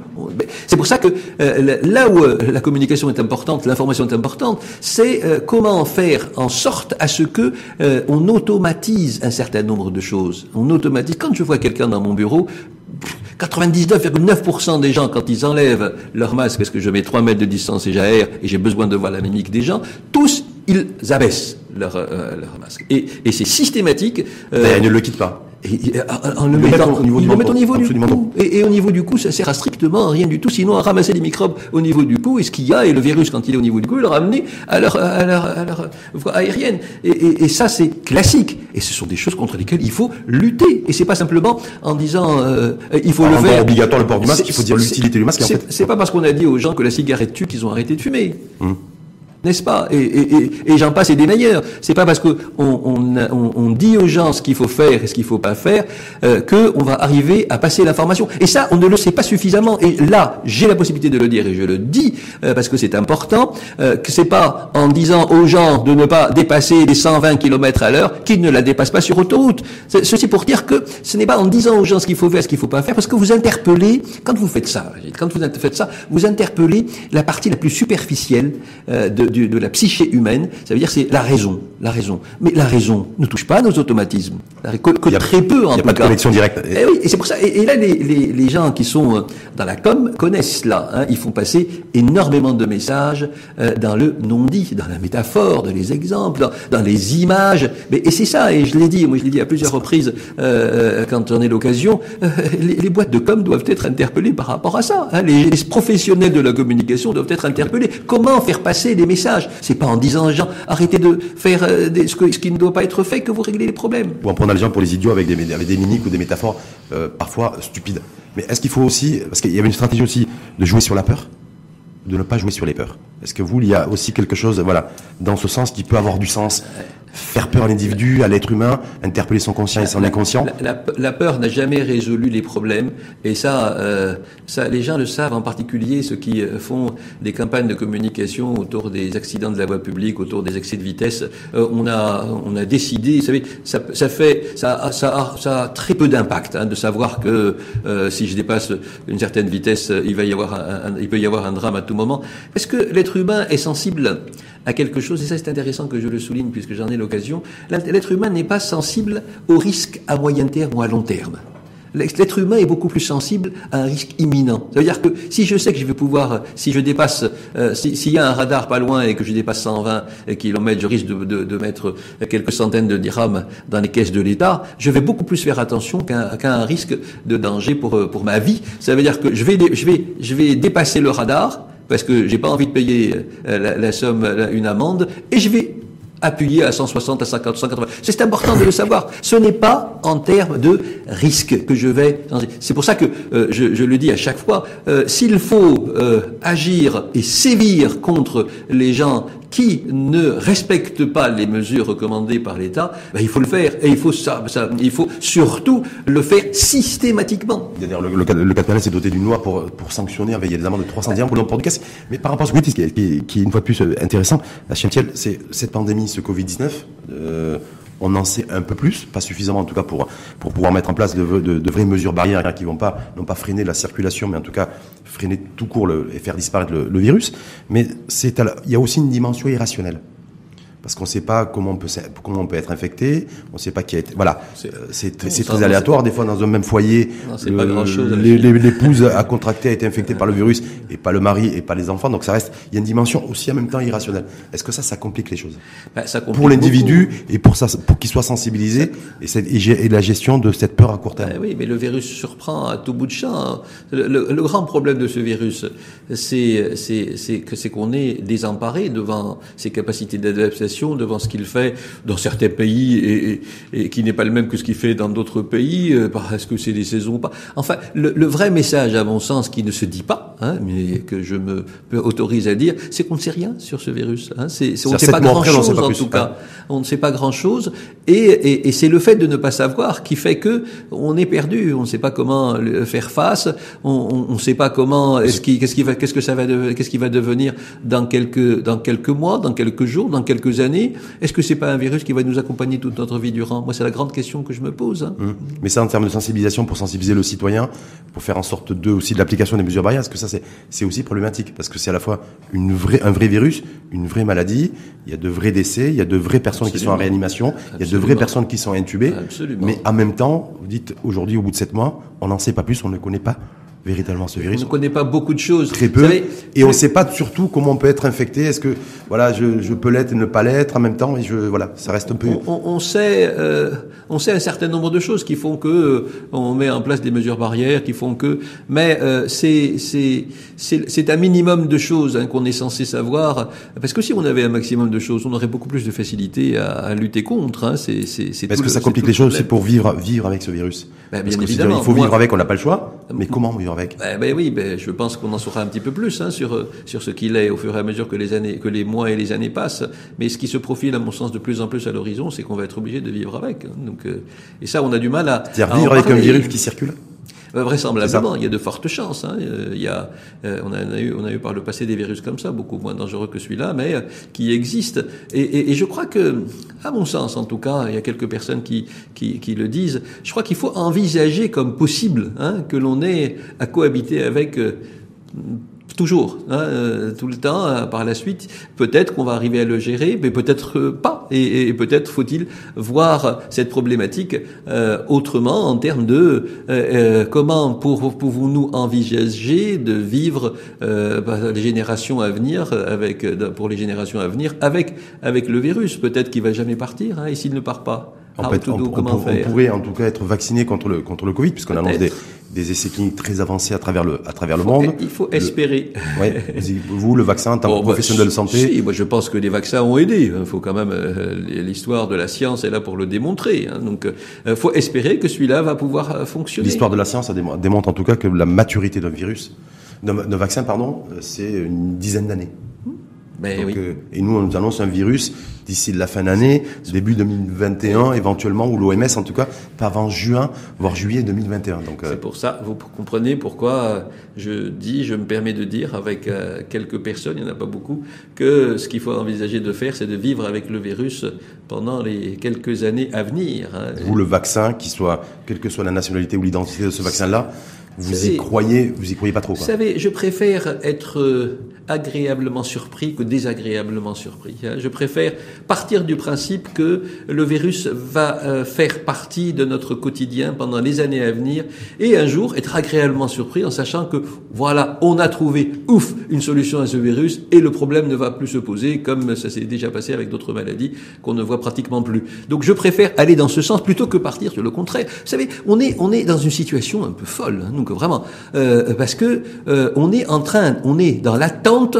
C'est pour ça que euh, là où euh, la communication est importante, l'information est importante, c'est euh, comment faire en sorte à ce que euh, on automatise un certain nombre de choses. On automatise. Quand je vois quelqu'un dans mon bureau, 99,9% des gens, quand ils enlèvent leur masque, parce que je mets 3 mètres de distance et j'aère, et j'ai besoin de voir la mimique des gens, tous, ils abaissent leur, euh, leur masque. Et, et c'est systématique. Euh, ils ne le quittent pas. Et, en, le mettant au niveau, du, au niveau du cou. Et, et, au niveau du cou, ça sert à strictement rien du tout, sinon à ramasser les microbes au niveau du cou. Et ce qu'il y a, et le virus, quand il est au niveau du cou, le ramener à leur, à leur, à leur voie aérienne. Et, et ça, c'est classique. Et ce sont des choses contre lesquelles il faut lutter. Et c'est pas simplement en disant euh, il faut Alors, le faire. obligatoire le port du masque, il faut dire l'utilité du masque. C'est en fait. pas parce qu'on a dit aux gens que la cigarette tue qu'ils ont arrêté de fumer. Hum n'est-ce pas Et, et, et, et j'en passe et des meilleurs. C'est pas parce que on, on, on, dit aux gens ce qu'il faut faire et ce qu'il faut pas faire euh, que on va arriver à passer l'information. Et ça, on ne le sait pas suffisamment. Et là, j'ai la possibilité de le dire et je le dis euh, parce que c'est important. Euh, que c'est pas en disant aux gens de ne pas dépasser les 120 km à l'heure qu'ils ne la dépassent pas sur autoroute. Ceci pour dire que ce n'est pas en disant aux gens ce qu'il faut faire, ce qu'il faut pas faire, parce que vous interpellez quand vous faites ça. Quand vous faites ça, vous interpellez la partie la plus superficielle euh, de de la psyché humaine, ça veut dire c'est la raison, la raison. Mais la raison ne touche pas à nos automatismes, que, que très peu en Il n'y a tout pas de cas. connexion directe. Et, Eh oui, et c'est pour ça. Et, et là, les, les, les gens qui sont euh, dans la com connaissent cela. Hein, ils font passer énormément de messages euh, dans le non-dit, dans la métaphore, dans les exemples, dans, dans les images. Mais, et c'est ça. Et je l'ai dit, moi je l'ai dit à plusieurs reprises euh, quand j'en ai l'occasion. euh, les, les boîtes de com doivent être interpellées par rapport à ça. Hein, les, les professionnels de la communication doivent être interpellés. Comment faire passer des messages C'est pas en disant aux gens arrêtez de faire euh, ce qui ne doit pas être fait que vous réglez les problèmes. Ou en prenant les gens pour les idiots avec des, avec des mimiques ou des métaphores euh, parfois stupides. Mais est-ce qu'il faut aussi, parce qu'il y avait une stratégie aussi de jouer sur la peur, de ne pas jouer sur les peurs. Est-ce que vous, il y a aussi quelque chose, voilà, dans ce sens qui peut avoir du sens, faire peur à l'individu, à l'être humain, interpeller son conscient et son inconscient. La, la- la peur n'a jamais résolu les problèmes, et ça, euh, ça, les gens le savent, en particulier ceux qui euh, font des campagnes de communication autour des accidents de la voie publique, autour des excès de vitesse. Euh, on a, on a décidé, vous savez, ça, ça fait, ça, a- ça, ça a très peu d'impact hein, de savoir que euh, si je dépasse une certaine vitesse, il va y avoir, un, un- il peut y avoir un drame à tout moment, parce que l'être humain est sensible à quelque chose, et ça c'est intéressant que je le souligne puisque j'en ai l'occasion, l'être humain n'est pas sensible au risque à moyen terme ou à long terme. L'être humain est beaucoup plus sensible à un risque imminent. Ça veut dire que si je sais que je vais pouvoir, si je dépasse, euh, si- s'il y a un radar pas loin et que je dépasse 120 km, je risque de, mettre quelques centaines de dirhams dans les caisses de l'État, je vais beaucoup plus faire attention qu'à un risque de danger pour, euh, pour ma vie. Ça veut dire que je vais, je vais, je vais dépasser le radar parce que j'ai pas envie de payer euh, la, somme, une amende, et je vais appuyer à 160, à 50, 180. C'est important de le savoir. Ce n'est pas en termes de risque que je vais. C'est pour ça que euh, je, le dis à chaque fois. euh, S'il faut agir et sévir contre les gens qui ne respectent pas les mesures recommandées par l'État, ben, il faut le faire. Et il faut ça, ça, il faut surtout le faire systématiquement. D'ailleurs, le, le, le Catalan s'est doté d'une loi pour, pour sanctionner, avec- des amendes de 300 dirhams pour le port du casque. Mais par rapport à ce qui qui qui est une fois de plus euh, intéressant, la c'est cette pandémie, ce Covid-19, euh, on en sait un peu plus, pas suffisamment en tout cas pour, pour pouvoir mettre en place de, vraies mesures barrières qui vont pas, non pas freiner la circulation, mais en tout cas freiner tout court et faire disparaître le, le virus. Mais il y a aussi une dimension irrationnelle. Parce qu'on ne sait pas comment on peut s'in- comment on peut être infecté, on ne sait pas qui a été. Voilà, C'est- Euh, très aléatoire. Des fois, dans un même foyer, l'épouse a contracté, a été infectée par le virus, et pas le mari, et pas les enfants. Donc ça reste. Il y a une dimension aussi en même temps irrationnelle. Est-ce que ça, ça complique les choses? Ben, ça complique pour l'individu et pour ça, pour qu'il soit sensibilisé et, cette- la gestion de cette peur à court terme. Ben oui, mais le virus surprend à tout bout de champ. Le, le- le grand problème de ce virus, c'est que c'est qu'on est désemparé devant ses capacités d'adaptation, devant ce qu'il fait dans certains pays et, qui n'est pas le même que ce qu'il fait dans d'autres pays, euh, parce que c'est des saisons ou pas. Enfin, le, le vrai message, à mon sens, qui ne se dit pas, hein, mais que je me autorise à dire, c'est qu'on ne sait rien sur ce virus. Hein. C'est, c'est- on ne sait pas grand-chose en plus. tout cas on ne sait pas grand-chose, et, et, et c'est le fait de ne pas savoir qui fait que on est perdu. On ne sait pas comment faire face. On ne sait pas comment est-ce qui, qu'est-ce qui va, qu'est-ce que ça va, de- qu'est-ce qui va devenir dans quelques, dans quelques mois, dans quelques jours, dans quelques années. Est-ce que c'est pas un virus qui va nous accompagner toute notre vie durant? Moi, c'est la grande question que je me pose. hein. Hum. Mais ça, en termes de sensibilisation, pour sensibiliser le citoyen, pour faire en sorte de aussi de l'application des mesures barrières, parce que ça, c'est c'est aussi problématique, parce que c'est à la fois une vraie, un vrai virus, une vraie maladie. Il y a de vrais décès, il y a de vraies personnes qui sont en Absolument. réanimation, il y a de vraies personnes qui sont intubées. Absolument. Mais en même temps, vous dites aujourd'hui, au bout de sept mois, on n'en sait pas plus, on ne connaît pas véritablement ce On virus. ne connaît pas beaucoup de choses. Très peu. savez, et on ne sait pas surtout comment on peut être infecté. Est-ce que voilà, je, je peux l'être et ne pas l'être en même temps? Et je voilà, ça reste un peu. on, on- on sait, euh, on sait un certain nombre de choses qui font que euh, on met en place des mesures barrières, qui font que, mais euh, c'est c'est c'est c'est un minimum de choses hein, qu'on est censé savoir, parce que si on avait un maximum de choses, on aurait beaucoup plus de facilité à, à lutter contre. Hein, c'est c'est Est-ce que ça complique les le choses aussi pour vivre vivre avec ce virus Ben, Parce bien que évidemment. il faut Moi- vivre avec, on n'a pas le choix. Mais comment vivre avec? Ben, ben oui, ben, je pense qu'on en saura un petit peu plus hein, sur euh, sur ce qu'il est au fur et à mesure que les années, que les mois et les années passent. Mais ce qui se profile, à mon sens, de plus en plus à l'horizon, c'est qu'on va être obligé de vivre avec. hein. Donc, euh, et ça, on a du mal à, C'est-à-dire vivre avec un virus qui circule? Vraisemblablement, C'est il y a de fortes chances. Hein. Euh, Il y a, euh, on, a, on a eu, on a eu par le passé des virus comme ça, beaucoup moins dangereux que celui-là, mais euh, qui existent. Et, et, et je crois que, à mon sens en tout cas, il y a quelques personnes qui, qui, qui le disent, je crois qu'il faut envisager comme possible hein, que l'on ait à cohabiter avec... euh, toujours, hein, euh, tout le temps. euh, par la suite, peut-être qu'on va arriver à le gérer, mais peut-être euh, pas. Et, et peut-être faut-il voir cette problématique euh, autrement en termes de comment pour- pouvons-nous envisager de vivre bah, les générations à venir avec pour les générations à venir avec avec le virus. Peut-être qu'il va jamais partir. Hein, et s'il ne part pas, On, how peut- to on- pourrait en tout cas être vacciné contre le, contre le Covid, puisqu'on annonce des, essais cliniques très avancés à travers le, à travers le Faut- monde. Il faut Le- espérer. Ouais, vous, le vaccin, en tant Bon, que professionnel de santé, Si, moi je pense que les vaccins ont aidé. Il faut quand même euh, l'histoire de la science est là pour le démontrer. hein. Donc, il faut espérer que celui-là va pouvoir euh, fonctionner. l'histoire de la science démontre en tout cas que la maturité d'un virus, d'un vaccin, pardon, euh, c'est une dizaine d'années. Donc, oui. euh, et nous, on nous annonce un virus d'ici la fin d'année, début 2021, éventuellement, ou l'OMS en tout cas, pas avant juin, voire juillet 2021. Donc, euh, C'est pour ça, vous comprenez pourquoi euh, je dis, je me permets de dire avec euh, quelques personnes, il n'y en a pas beaucoup, que ce qu'il faut envisager de faire, c'est de vivre avec le virus pendant les quelques années à venir. hein. vous, le vaccin, qui soit, quelle que soit la nationalité ou l'identité de ce vaccin-là, vous y croyez, vous y croyez pas trop, Vous savez, je préfère être euh, agréablement surpris que désagréablement surpris. hein. Je préfère partir du principe que le virus va euh, faire partie de notre quotidien pendant les années à venir et un jour être agréablement surpris en sachant que voilà, on a trouvé, ouf, une solution à ce virus et le problème ne va plus se poser comme ça s'est déjà passé avec d'autres maladies qu'on ne voit pratiquement plus. Donc je préfère aller dans ce sens plutôt que partir sur le contraire. Vous savez, on est, on est dans une situation un peu folle, hein, donc vraiment, euh, parce que euh, on est en train, on est dans l'attente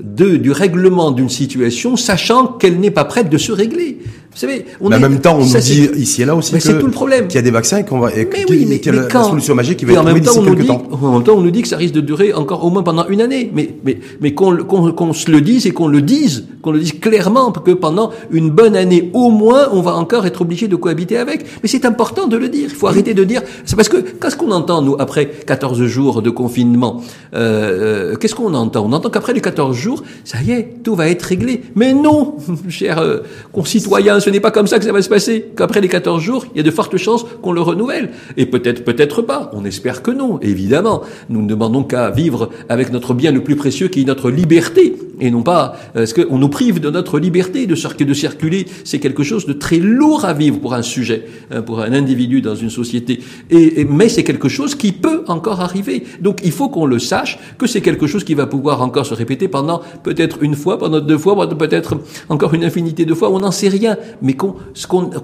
du règlement d'une situation, sachant qu'elle n'est pas prête de se régler. Vous savez, on Mais en est- même temps, on ça, nous dit ici et là aussi Mais que- c'est tout le problème. qu'il y a des vaccins et qu'on va, et mais oui, mais, y a mais la, quand, la solution magique qui va et être en trouvée même temps, d'ici on nous quelques dit, temps. en même temps, on nous dit que ça risque de durer encore au moins pendant une année. Mais, mais, mais qu'on, qu'on, qu'on se le dise et qu'on le dise, qu'on le dise clairement, que pendant une bonne année au moins, on va encore être obligé de cohabiter avec. Mais c'est important de le dire. Il faut arrêter de dire. C'est parce que qu'est-ce qu'on entend nous après 14 jours de confinement? Euh, euh, Qu'est-ce qu'on entend? On entend qu'après les 14 jours, ça y est, tout va être réglé. Mais non, chers euh, concitoyens, ce n'est pas comme ça que ça va se passer. Qu'après les 14 jours, il y a de fortes chances qu'on le renouvelle. Et peut-être, peut-être pas. On espère que non, évidemment. Nous ne demandons qu'à vivre avec notre bien le plus précieux qui est notre liberté. Et non pas, euh, est-ce qu'on nous prive de notre liberté de, de circuler C'est quelque chose de très lourd à vivre pour un sujet, hein, pour un individu dans une société. Et, mais c'est quelque chose qui peut encore arriver. Donc il faut qu'on le sache, que c'est quelque chose qui va pouvoir encore se répéter pendant peut-être une fois, pendant deux fois, peut-être encore une infinité de fois, on n'en sait rien. Mais qu'on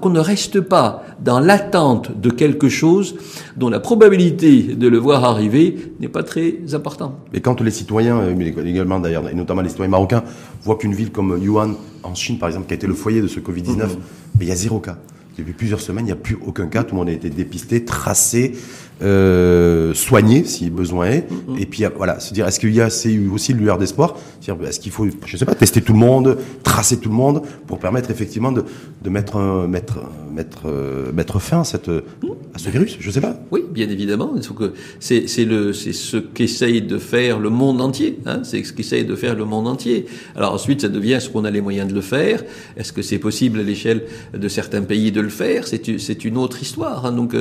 ne reste pas dans l'attente de quelque chose dont la probabilité de le voir arriver n'est pas très importante. Et quand les citoyens, euh, mais également d'ailleurs, et notamment les citoyens marocains, voient qu'une ville comme Yuan, en Chine par exemple, qui a été le foyer de ce Covid-19, Mhm. mais il y a zéro cas. Depuis plusieurs semaines, il n'y a plus aucun cas. Tout le monde a été dépisté, tracé, euh, soigné si besoin est. Mhm. Et puis voilà, se dire est-ce qu'il y a c'est aussi une lueur d'espoir C'est-à-dire, Est-ce qu'il faut, je sais pas, tester tout le monde, tracer tout le monde pour permettre effectivement de, de mettre, mettre, mettre, euh, mettre fin à, cette, à ce virus? Je sais pas. Oui, bien évidemment. Il faut que c'est c'est le c'est ce qu'essaye de faire le monde entier. Hein, c'est ce qu'essaye de faire le monde entier. Alors ensuite, ça devient est-ce qu'on a les moyens de le faire? Est-ce que c'est possible à l'échelle de certains pays de le faire? C'est c'est une autre histoire. Hein. Donc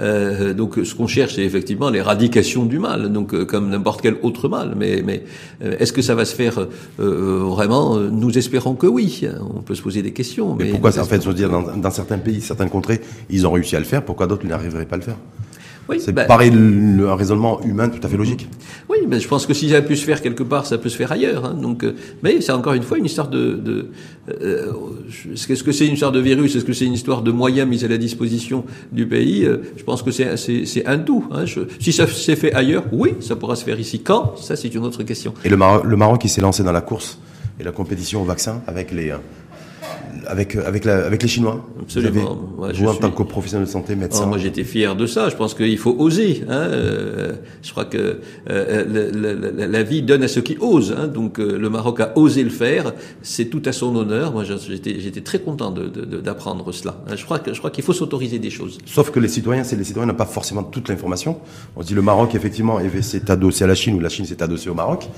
euh, donc ce qu'on cherche, c'est effectivement l'éradication du mal. Donc euh, comme n'importe quel autre mal. Mais mais euh, est-ce que ça va se faire euh, vraiment Nous espérons que oui. On peut se poser des questions. Mais Mais, pourquoi, en fait, se dire, dans, dans certains pays, certaines contrées, ils ont réussi à le faire, pourquoi d'autres n'arriveraient pas à le faire? Oui, C'est bah, pareil, le- un raisonnement humain tout à fait logique. Oui, mais je pense que si ça a pu se faire quelque part, ça peut se faire ailleurs. Hein. Donc, euh, mais c'est encore une fois une histoire de. de euh, je- Est-ce que c'est une histoire de virus Est-ce que c'est une histoire de moyens mis à la disposition du pays Euh, Je pense que c'est un tout. Hein. Je- si ça s'est fait ailleurs, oui, ça pourra se faire ici. Quand? Ça, c'est une autre question. Et le Maroc, le Maroc, il s'est lancé dans la course et la compétition au vaccin avec les, euh, avec, euh, avec, la, avec les Chinois. Absolument. Vous, avez- je vous en suis- tant que professionnel de santé, médecin. Alors, moi, j'étais fier de ça. Je pense qu'il faut oser. Hein. Euh, je crois que euh, la vie donne à ceux qui osent. Hein. Donc, euh, le Maroc a osé le faire. C'est tout à son honneur. Moi, j'étais j'étais très content de- de- de- d'apprendre cela. Hein, Je crois que je crois qu'il faut s'autoriser des choses. Sauf que les citoyens, c'est les citoyens n'ont pas forcément toute l'information. On se dit le Maroc, effectivement, s'est adossé à la Chine ou la Chine s'est adossée au Maroc.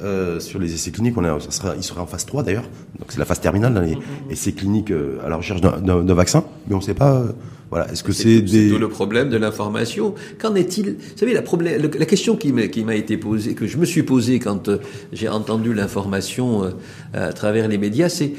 Euh, sur les essais cliniques. On ça sera, il sera en phase 3 d'ailleurs. Donc c'est la phase terminale dans les mm-hmm. essais cliniques euh, à la recherche d'un vaccin. Mais on ne sait pas. Euh, voilà. Est-ce que c'est des... tout le problème de l'information. Qu'en est-il? Vous savez, la, problème, la question qui m'a été posée, que je me suis posée quand j'ai entendu l'information à travers les médias, c'est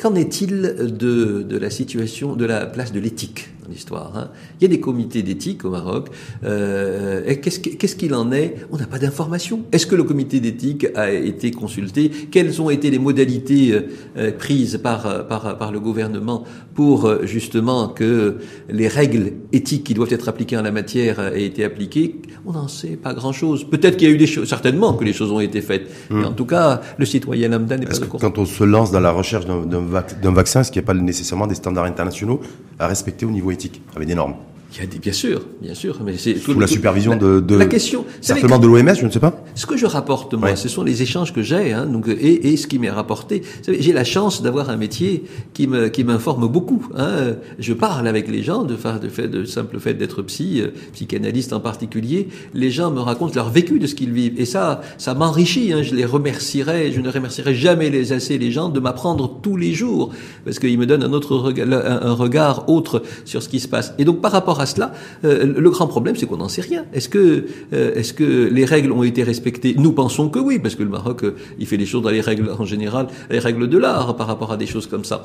qu'en est-il de, de la situation, de la place de l'éthique? Dans l'histoire hein Il y a des comités d'éthique au Maroc. Euh, Qu'est-ce qu'il en est? On n'a pas d'informations. Est-ce que le comité d'éthique a été consulté? Quelles ont été les modalités euh, prises par, par, par, le gouvernement pour euh, justement que les règles éthiques qui doivent être appliquées en la matière aient été appliquées? On n'en sait pas grand-chose. Peut-être qu'il y a eu des choses, certainement que les choses ont été faites. Hmm. Mais en tout cas, le citoyen lambda n'est pas au Quand on se lance dans la recherche d'un vaccin, est-ce qu'il n'y a pas nécessairement des standards internationaux à respecter au niveau éthique, avec des normes il y a des, bien sûr, bien sûr, mais c'est sous la supervision de, de, la question, certainement de l'OMS, je ne sais pas. Ce que je rapporte moi, ce sont les échanges que j'ai, hein, donc et, et ce qui m'est rapporté. J'ai la chance d'avoir un métier qui me qui m'informe beaucoup. Hein. Je parle avec les gens de de fait de simple fait d'être psy, euh, psychanalyste en particulier. Les gens me racontent leur vécu de ce qu'ils vivent et ça ça m'enrichit. Hein. Je les remercierai, je ne remercierai jamais les assez les gens de m'apprendre tous les jours parce qu'ils me donnent un autre regard, un regard autre sur ce qui se passe. Et donc par rapport à à cela, euh, le grand problème, c'est qu'on n'en sait rien. Est-ce que, euh, est-ce que les règles ont été respectées? Nous pensons que oui, parce que le Maroc, euh, il fait les choses dans les règles en général, les règles de l'art par rapport à des choses comme ça.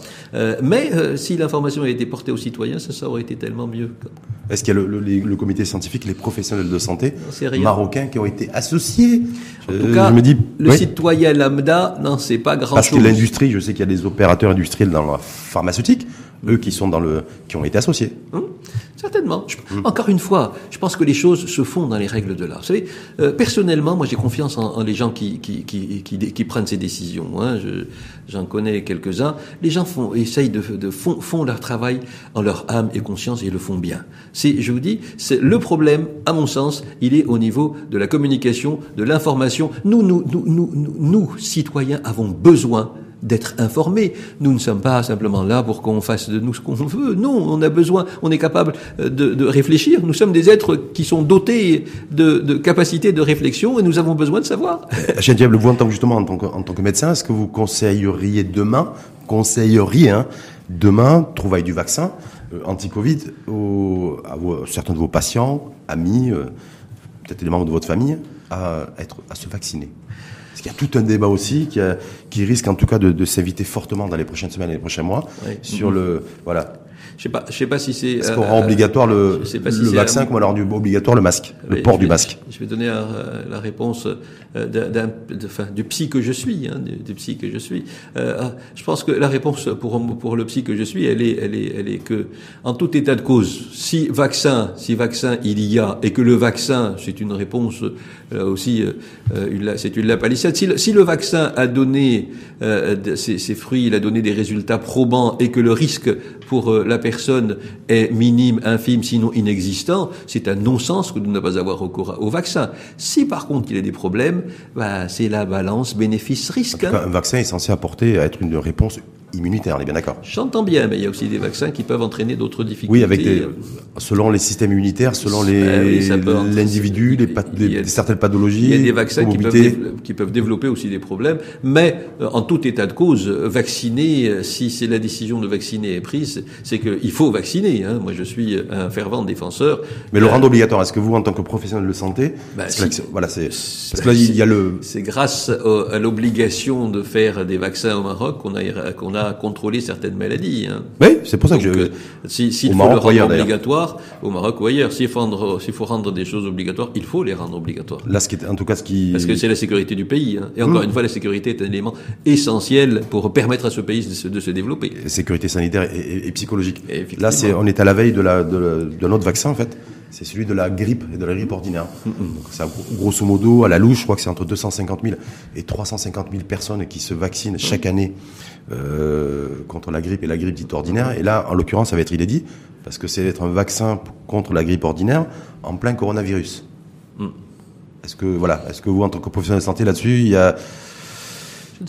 mais si l'information a été portée aux citoyens, ça, ça aurait été tellement mieux. Est-ce qu'il y a le, le, comité scientifique, les professionnels de santé marocains qui ont été associés? En tout cas, je me dis, le citoyen lambda n'en sait pas grand-chose. Parce que l'industrie, je sais qu'il y a des opérateurs industriels dans la pharmaceutique, eux qui sont dans le, qui ont été associés. Hum, certainement. Hum. Encore une fois, je pense que les choses se font dans les règles de l'art. Vous savez, euh, personnellement, moi, j'ai confiance en, les gens qui qui, qui, qui, qui, prennent ces décisions. Hein. J'en connais quelques-uns. Les gens font, essayent de, de font, font, leur travail en leur âme et conscience et le font bien. C'est, je vous dis, c'est le problème, à mon sens, il est au niveau de la communication, de l'information. Nous, nous, nous, nous, nous, citoyens, avons besoin d'être informés. Nous ne sommes pas simplement là pour qu'on fasse de nous ce qu'on veut. Non, on a besoin, on est capable de, de, réfléchir. Nous sommes des êtres qui sont dotés de, capacités de réflexion et nous avons besoin de savoir. Hachem Diable, vous en tant que, justement en tant que, médecin, est-ce que vous conseilleriez demain, conseilleriez hein, demain, trouvaille du vaccin euh, anti-Covid à certains de vos patients, amis, euh, peut-être des membres de votre famille, à, être, à se vacciner? Parce qu'il y a tout un débat aussi qui, qui risque en tout cas de, de s'inviter fortement dans les prochaines semaines et les prochains mois sur le voilà je sais pas, je sais pas si c'est. Est-ce qu'on rend obligatoire le, le vaccin comme on a rendu obligatoire le masque, le port du masque Je vais donner euh, la réponse euh, du psy que je suis, hein, du, psy que je suis. Euh, je pense que la réponse pour pour le psy que je suis, elle est, elle est, elle est que en tout état de cause, si vaccin, si vaccin il y a et que le vaccin, c'est une réponse là aussi, c'est une lapalissade. Si, si, le vaccin a donné ses, ses, fruits, il a donné des résultats probants et que le risque pour la personne est minime, infime, sinon inexistant, c'est un non-sens que de ne pas avoir recours au vaccin. Si par contre il y a des problèmes, bah, c'est la balance bénéfice-risque. Hein. Un vaccin est censé apporter à être une réponse immunitaire, on est bien d'accord. J'entends bien, mais il y a aussi des vaccins qui peuvent entraîner d'autres difficultés. Oui, avec des, selon les systèmes immunitaires, selon les ben l'individu, les, certaines pathologies. Il y a des vaccins qui peuvent, qui peuvent, développer aussi des problèmes, mais euh, en tout état de cause, vacciner, euh, si c'est la décision de vacciner est prise, c'est qu'il faut vacciner. Hein. Moi, je suis un fervent défenseur. Mais le rendre obligatoire, est-ce que vous, en tant que professionnel de santé, ben, voilà, c'est parce que là, il y a le. C'est grâce à l'obligation de faire des vaccins au Maroc qu'on a qu'on a contrôler certaines maladies. Hein. Oui, c'est pour ça que je. Euh, s'il faut le rendre obligatoire, au Maroc ou ailleurs, s'il faut, rendre, faut rendre des choses obligatoires, il faut les rendre obligatoires. Là, ce qui est, en tout cas, ce qui. Parce que c'est la sécurité du pays. Hein. Et encore mmh. une fois, la sécurité est un élément essentiel pour permettre à ce pays de se, de se développer. sécurité sanitaire et, psychologique. Là, c'est, on est à la veille de, la, de, de notre vaccin, en fait c'est celui de la grippe et de la grippe ordinaire. Donc, c'est grosso modo, à la louche, je crois que c'est entre 250 000 et 350 000 personnes qui se vaccinent chaque année euh, contre la grippe et la grippe dite ordinaire. Et là, en l'occurrence, ça va être inédit, parce que c'est être un vaccin contre la grippe ordinaire en plein coronavirus. Mm. Est-ce que, voilà, est-ce que vous, en tant que professionnel de santé, là-dessus, il y a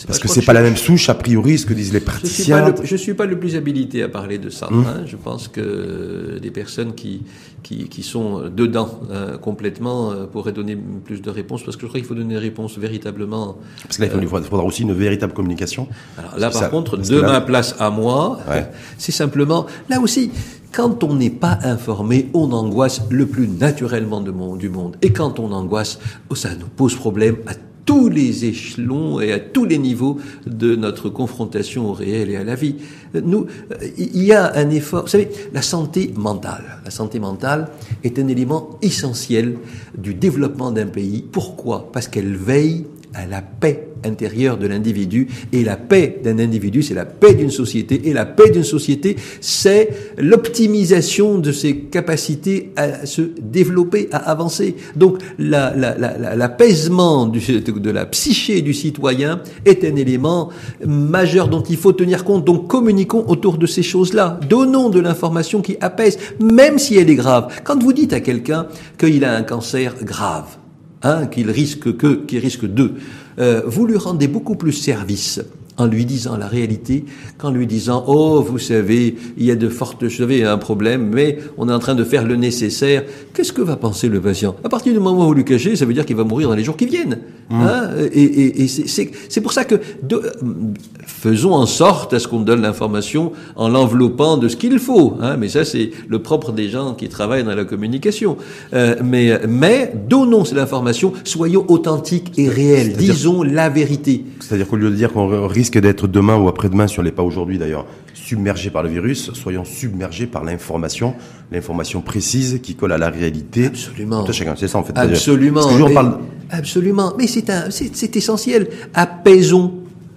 Parce que c'est pas la même souche, a priori, ce que disent les praticiens. Je ne suis, pas le plus habilité à parler de ça. Hum. Hein. Je pense que des personnes qui, qui, qui sont dedans euh, complètement euh, pourraient donner plus de réponses, parce que je crois qu'il faut donner des réponses véritablement. Parce que là, il faudra aussi une véritable communication. Alors là, par contre, de ma place à moi, c'est simplement, là aussi, quand on n'est pas informé, on angoisse le plus naturellement du monde. Et quand on angoisse, oh, ça nous pose problème à tous les échelons et à tous les niveaux de notre confrontation au réel et à la vie. Nous, il y a un effort. Vous savez, la santé mentale. La santé mentale est un élément essentiel du développement d'un pays. Pourquoi? Parce qu'elle veille à la paix intérieure de l'individu. Et la paix d'un individu, c'est la paix d'une société. Et la paix d'une société, c'est l'optimisation de ses capacités à se développer, à avancer. Donc l'apaisement la, la, de la psyché du citoyen est un élément majeur dont il faut tenir compte. Donc communiquons autour de ces choses-là. Donnons de l'information qui apaise, même si elle est grave. Quand vous dites à quelqu'un qu'il a un cancer grave, hein, qu'il risque que, qu'il risque deux, euh, vous lui rendez beaucoup plus service en lui disant la réalité, qu'en lui disant oh vous savez il y a de fortes vous savez un problème mais on est en train de faire le nécessaire. Qu'est-ce que va penser le patient? À partir du moment où vous lui cachez, ça veut dire qu'il va mourir dans les jours qui viennent. Mmh. Hein? Et, et, et c'est pour ça que de, faisons en sorte à ce qu'on donne l'information en l'enveloppant de ce qu'il faut. Hein mais ça c'est le propre des gens qui travaillent dans la communication. Euh, mais mais donnons cette information, soyons authentiques et réels, disons la vérité. C'est-à-dire qu'au lieu de dire qu'on risque risque d'être demain ou après-demain, si on n'est pas aujourd'hui d'ailleurs, submergé par le virus, soyons submergés par l'information, l'information précise qui colle à la réalité. Absolument. c'est ça en fait. Absolument. Absolument. Mais c'est essentiel. Apaisons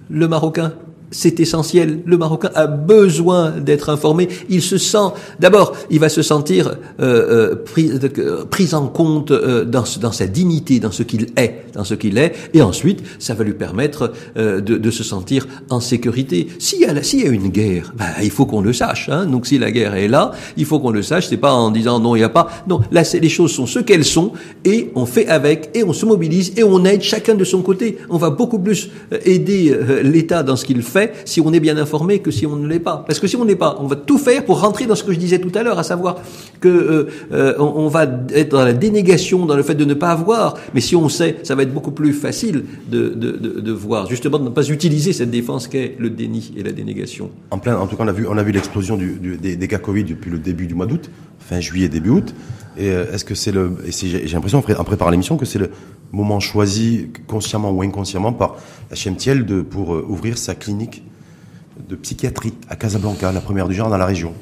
le Marocain c'est essentiel. Le Marocain a besoin d'être informé. Il se sent, d'abord, il va se sentir euh, euh pris, euh, pris, en compte euh, dans, dans, sa dignité, dans ce qu'il est, dans ce qu'il est, et ensuite, ça va lui permettre de, de, se sentir en sécurité. S'il y a, s'il y a une guerre, bah, il faut qu'on le sache. Hein. Donc, si la guerre est là, il faut qu'on le sache. C'est pas en disant non, il n'y a pas. Non, là, les choses sont ce qu'elles sont, et on fait avec, et on se mobilise, et on aide chacun de son côté. On va beaucoup plus aider l'État dans ce qu'il fait si on est bien informé que si on ne l'est pas. Parce que si on n'est pas, on va tout faire pour rentrer dans ce que je disais tout à l'heure, à savoir que euh, euh, va être dans la dénégation, dans le fait de ne pas avoir. Mais si on sait, ça va être beaucoup plus facile de, voir, justement, de ne pas utiliser cette défense qu'est le déni et la dénégation. En tout cas, on a vu, l'explosion des, des, cas Covid depuis le début du mois d'août, fin juillet, début août. Et euh, est-ce que c'est le, j'ai l'impression en préparant l'émission que c'est le moment choisi consciemment ou inconsciemment par HMTL pour ouvrir sa clinique de psychiatrie à Casablanca, la première du genre dans la région.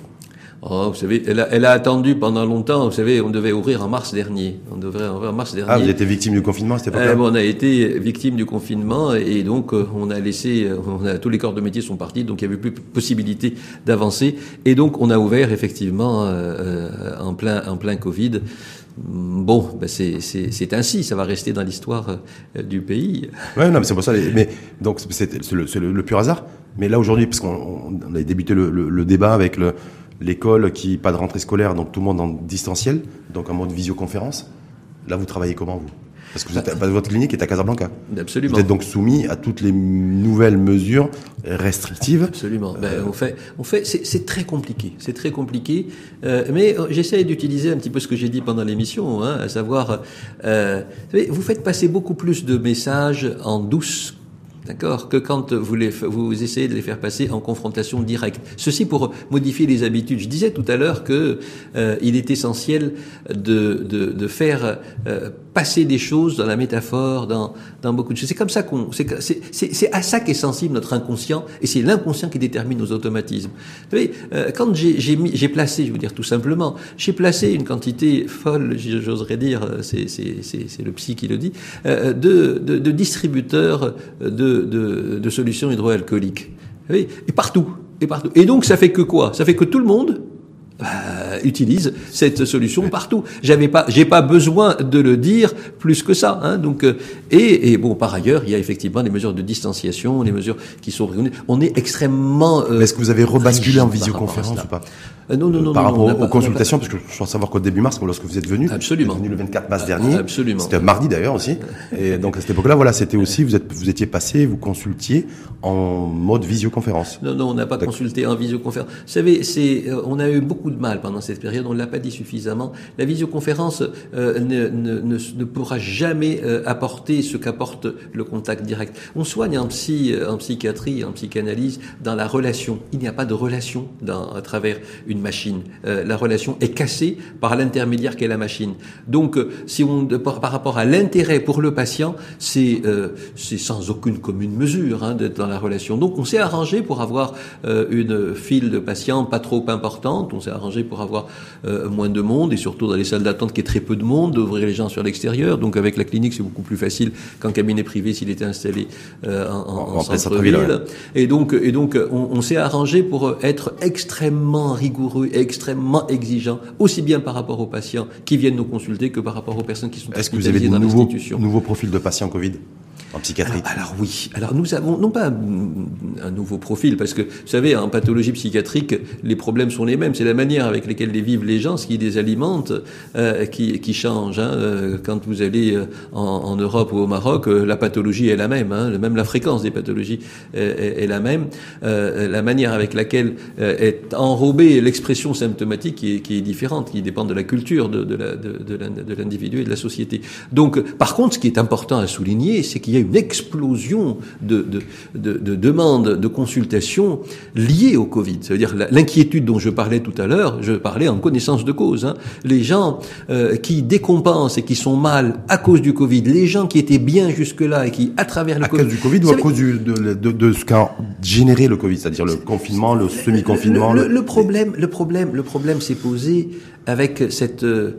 Oh, vous savez, elle a, elle a, attendu pendant longtemps. Vous savez, on devait ouvrir en mars dernier. On devrait ouvrir en mars dernier. Ah, vous étiez victime du confinement cette époque-là euh, On a été victime du confinement et donc euh, on a laissé, on a, tous les corps de métier sont partis, donc il n'y avait plus possibilité d'avancer. Et donc on a ouvert effectivement euh, en plein en plein Covid. Bon, ben c'est ainsi, ça va rester dans l'histoire du pays. Ouais, non, mais c'est pour ça. Mais donc c'est le, le, le, pur hasard. Mais là aujourd'hui, parce qu'on a débuté le, le débat avec le l'école qui pas de rentrée scolaire, donc tout le monde en distanciel, donc en mode visioconférence. Là, vous travaillez comment vous? Parce que vous votre clinique est à Casablanca. Absolument. Vous êtes donc soumis à toutes les nouvelles mesures restrictives. Absolument. Ben, on fait, on fait, c'est très compliqué. C'est très compliqué. Euh, mais euh, j'essaie d'utiliser un petit peu ce que j'ai dit pendant l'émission, hein, à savoir, euh, vous faites passer beaucoup plus de messages en douce D'accord Que quand vous, les, vous essayez de les faire passer en confrontation directe. Ceci pour modifier les habitudes. Je disais tout à l'heure que euh, est essentiel de, de, de faire euh, passer des choses dans la métaphore, dans, dans beaucoup de choses. C'est comme ça qu'on, c'est à ça qu'est sensible notre inconscient, et c'est l'inconscient qui détermine nos automatismes. Vous savez, euh, quand j'ai placé, je veux dire tout simplement, j'ai placé une quantité folle, j'oserais dire, c'est le psy qui le dit, euh, de, de, de, distributeurs de, de, de solutions hydroalcooliques. et partout, et partout. Et donc ça fait que quoi? Ça fait que tout le monde bah, utilise cette solution partout. J'avais pas, j'ai pas besoin de le dire plus que ça. Hein, donc, euh, et, et, bon, par ailleurs, il y a effectivement les mesures de distanciation, les mesures qui sont On est extrêmement. Euh, Est-ce que vous avez rebasculé en visioconférence ou pas? Non, non, non, Par rapport aux, consultations, parce que je crois savoir qu'au début mars, lorsque vous êtes venu, absolument, vous êtes venu le 24 mars dernier, absolument, c'était mardi d'ailleurs aussi, et donc à cette époque-là, voilà, c'était aussi, vous êtes, vous étiez passé, vous consultiez en mode visioconférence. Non, non, on n'a pas consulté en visioconférence. Vous savez, c'est, on a eu beaucoup de mal pendant cette période, on ne l'a pas dit suffisamment. La visioconférence euh, ne, ne, ne, ne, pourra jamais euh, apporter ce qu'apporte le contact direct. On soigne en psy, en psychiatrie, en psychanalyse, dans la relation. Il n'y a pas de relation dans, à travers une machine. Euh, la relation est cassée par l'intermédiaire qu'est la machine. Donc, euh, si on par, rapport à l'intérêt pour le patient, c'est euh, c'est sans aucune commune mesure hein, d'être dans la relation. Donc, on s'est arrangé pour avoir une file de patients pas trop importante. On s'est arrangé pour avoir moins de monde et surtout dans les salles d'attente qui est très peu de monde, d'ouvrir les gens sur l'extérieur. Donc, avec la clinique, c'est beaucoup plus facile qu'en cabinet privé s'il était installé en, en, en centre-ville. Et donc, et donc, on, on s'est arrangé pour être extrêmement rigoureux, extrêmement exigeant, aussi bien par rapport aux patients qui viennent nous consulter que par rapport aux personnes qui sont Est-ce que vous avez des nouveaux, nouveaux profils de patients Covid? En psychiatrie alors, oui. Alors nous avons non pas un, nouveau profil, parce que vous savez, en pathologie psychiatrique, les problèmes sont les mêmes. C'est la manière avec laquelle les vivent les gens, ce qui les alimente, euh, qui, qui change. Hein. Euh, quand vous allez euh, en, en, Europe ou au Maroc, la pathologie est la même. Hein. Même la fréquence des pathologies est, est, la même. la manière avec laquelle est enrobée l'expression symptomatique qui est, qui est, différente, qui dépend de la culture de, de l'individu de, de et de la société. Donc, par contre, ce qui est important à souligner, c'est qu'il y a une explosion de, de, de, de, demandes de consultation liées au Covid. Ça veut dire l'inquiétude dont je parlais tout à l'heure, je parlais en connaissance de cause. Hein. Les gens euh, qui décompensent et qui sont mal à cause du Covid, les gens qui étaient bien jusque-là et qui, à travers le à Covid... cause du Covid ou à cause du, de, de, ce qu'a généré le Covid, c'est-à-dire le confinement, le semi-confinement le, le, problème, le problème, le problème s'est posé avec cette euh,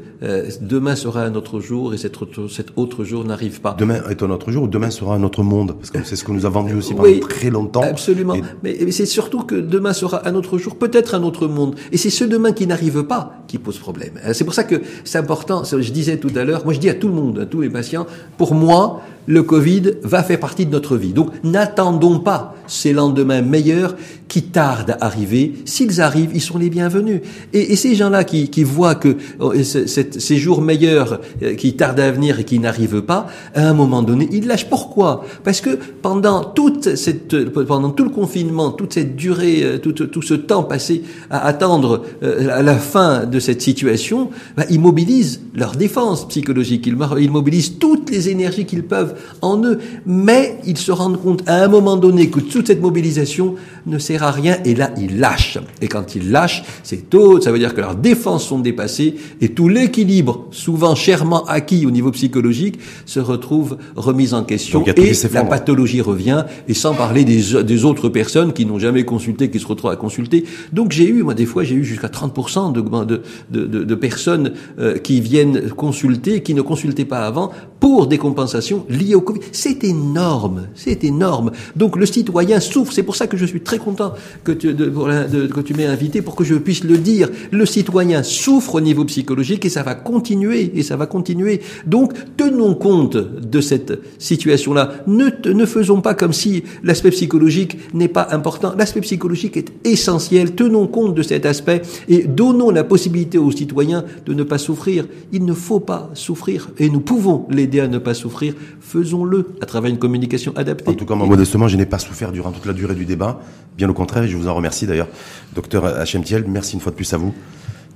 demain sera un autre jour et cet autre, cet autre jour n'arrive pas. Demain est un autre jour ou demain sera un autre monde Parce que c'est ce que nous a vendu aussi pendant très longtemps. Absolument. Mais, mais c'est surtout que demain sera un autre jour, peut-être un autre monde. Et c'est ce demain qui n'arrive pas qui pose problème. C'est pour ça que c'est important. Je disais tout à l'heure, moi je dis à tout le monde, à tous mes patients, pour moi, le Covid va faire partie de notre vie. Donc n'attendons pas ces lendemains meilleurs qui tardent à arriver. S'ils arrivent, ils sont les bienvenus. Et, et ces gens-là qui, qui, voient que oh, ces jours meilleurs euh, qui tardent à venir et qui n'arrivent pas, à un moment donné, ils lâchent. Pourquoi? Parce que pendant toute cette, pendant tout le confinement, toute cette durée, euh, tout, tout ce temps passé à attendre euh, à la fin de cette situation, bah, ils mobilisent leur défense psychologique. Ils mobilisent toutes les énergies qu'ils peuvent en eux, mais ils se rendent compte à un moment donné que toute cette mobilisation ne sert à rien, et là ils lâchent. Et quand ils lâchent, c'est tôt, ça veut dire que leurs défenses sont dépassées, et tout l'équilibre, souvent chèrement acquis au niveau psychologique, se retrouve remis en question, et la pathologie revient, et sans parler des, des autres personnes qui n'ont jamais consulté, qui se retrouvent à consulter. Donc j'ai eu, moi des fois j'ai eu jusqu'à 30% de, de, de, de, personnes euh, qui viennent consulter, qui ne consultaient pas avant, pour des compensations liées au Covid. C'est énorme, c'est énorme. Donc le citoyen souffre. C'est pour ça que je suis très content que tu, de, m'aies invité pour que je puisse le dire. Le citoyen souffre au niveau psychologique et ça va continuer et ça va continuer. Donc tenons compte de cette situation-là. Ne, ne faisons pas comme si l'aspect psychologique n'est pas important. L'aspect psychologique est essentiel. Tenons compte de cet aspect et donnons la possibilité aux citoyens de ne pas souffrir. Il ne faut pas souffrir et nous pouvons l'aider à ne pas souffrir. Faisons-le à travers une communication adaptée. En tout cas, moi, modestement, je n'ai pas souffert durant toute la durée du débat. Bien au contraire, et je vous en remercie d'ailleurs. Docteur Thiel, merci une fois de plus à vous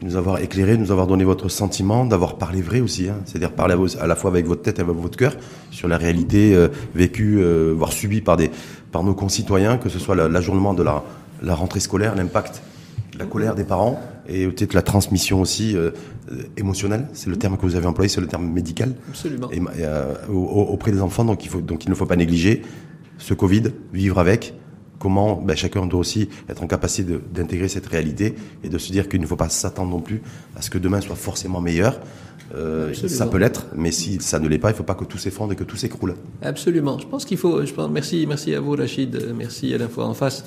de nous avoir éclairé, de nous avoir donné votre sentiment, d'avoir parlé vrai aussi, hein. c'est-à-dire parler à, la fois avec votre tête et avec votre cœur sur la réalité euh, vécue, euh, voire subie par, des, par nos concitoyens, que ce soit l'ajournement de la, la rentrée scolaire, l'impact la colère des parents et peut-être la transmission aussi euh, émotionnelle. C'est le terme que vous avez employé, c'est le terme médical. Absolument. Et, euh, auprès des enfants, donc il, faut, donc il ne faut pas négliger ce Covid, vivre avec. Comment ben, chacun doit aussi être en capacité d'intégrer cette réalité et de se dire qu'il ne faut pas s'attendre non plus à ce que demain soit forcément meilleur. Euh, ça peut l'être, mais si ça ne l'est pas, il ne faut pas que tout s'effondre et que tout s'écroule. Absolument. Je pense qu'il faut. Je pense, merci, merci à vous, Rachid. Merci à fois en face.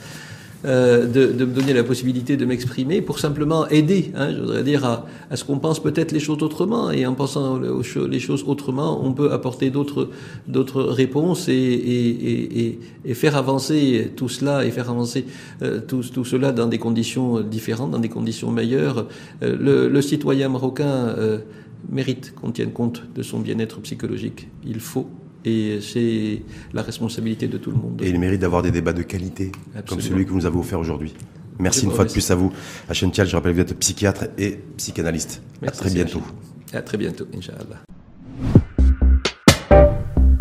Euh, de, de, me donner la possibilité de m'exprimer pour simplement aider, hein, je voudrais dire, à, à ce qu'on pense peut-être les choses autrement. Et en pensant les choses autrement, on peut apporter d'autres d'autres réponses et, et, et, et, faire avancer tout cela et faire avancer euh, tout, tout, cela dans des conditions différentes, dans des conditions meilleures. Euh, le, le, citoyen marocain euh, mérite qu'on tienne compte de son bien-être psychologique. Il faut et c'est la responsabilité de tout le monde. Et il mérite d'avoir des débats de qualité, comme celui que vous nous avez offert aujourd'hui. Merci une fois de plus à vous. Hachem Tial, je rappelle que vous êtes psychiatre et psychanalyste. Merci, à très bientôt. À très bientôt, Inch'Allah.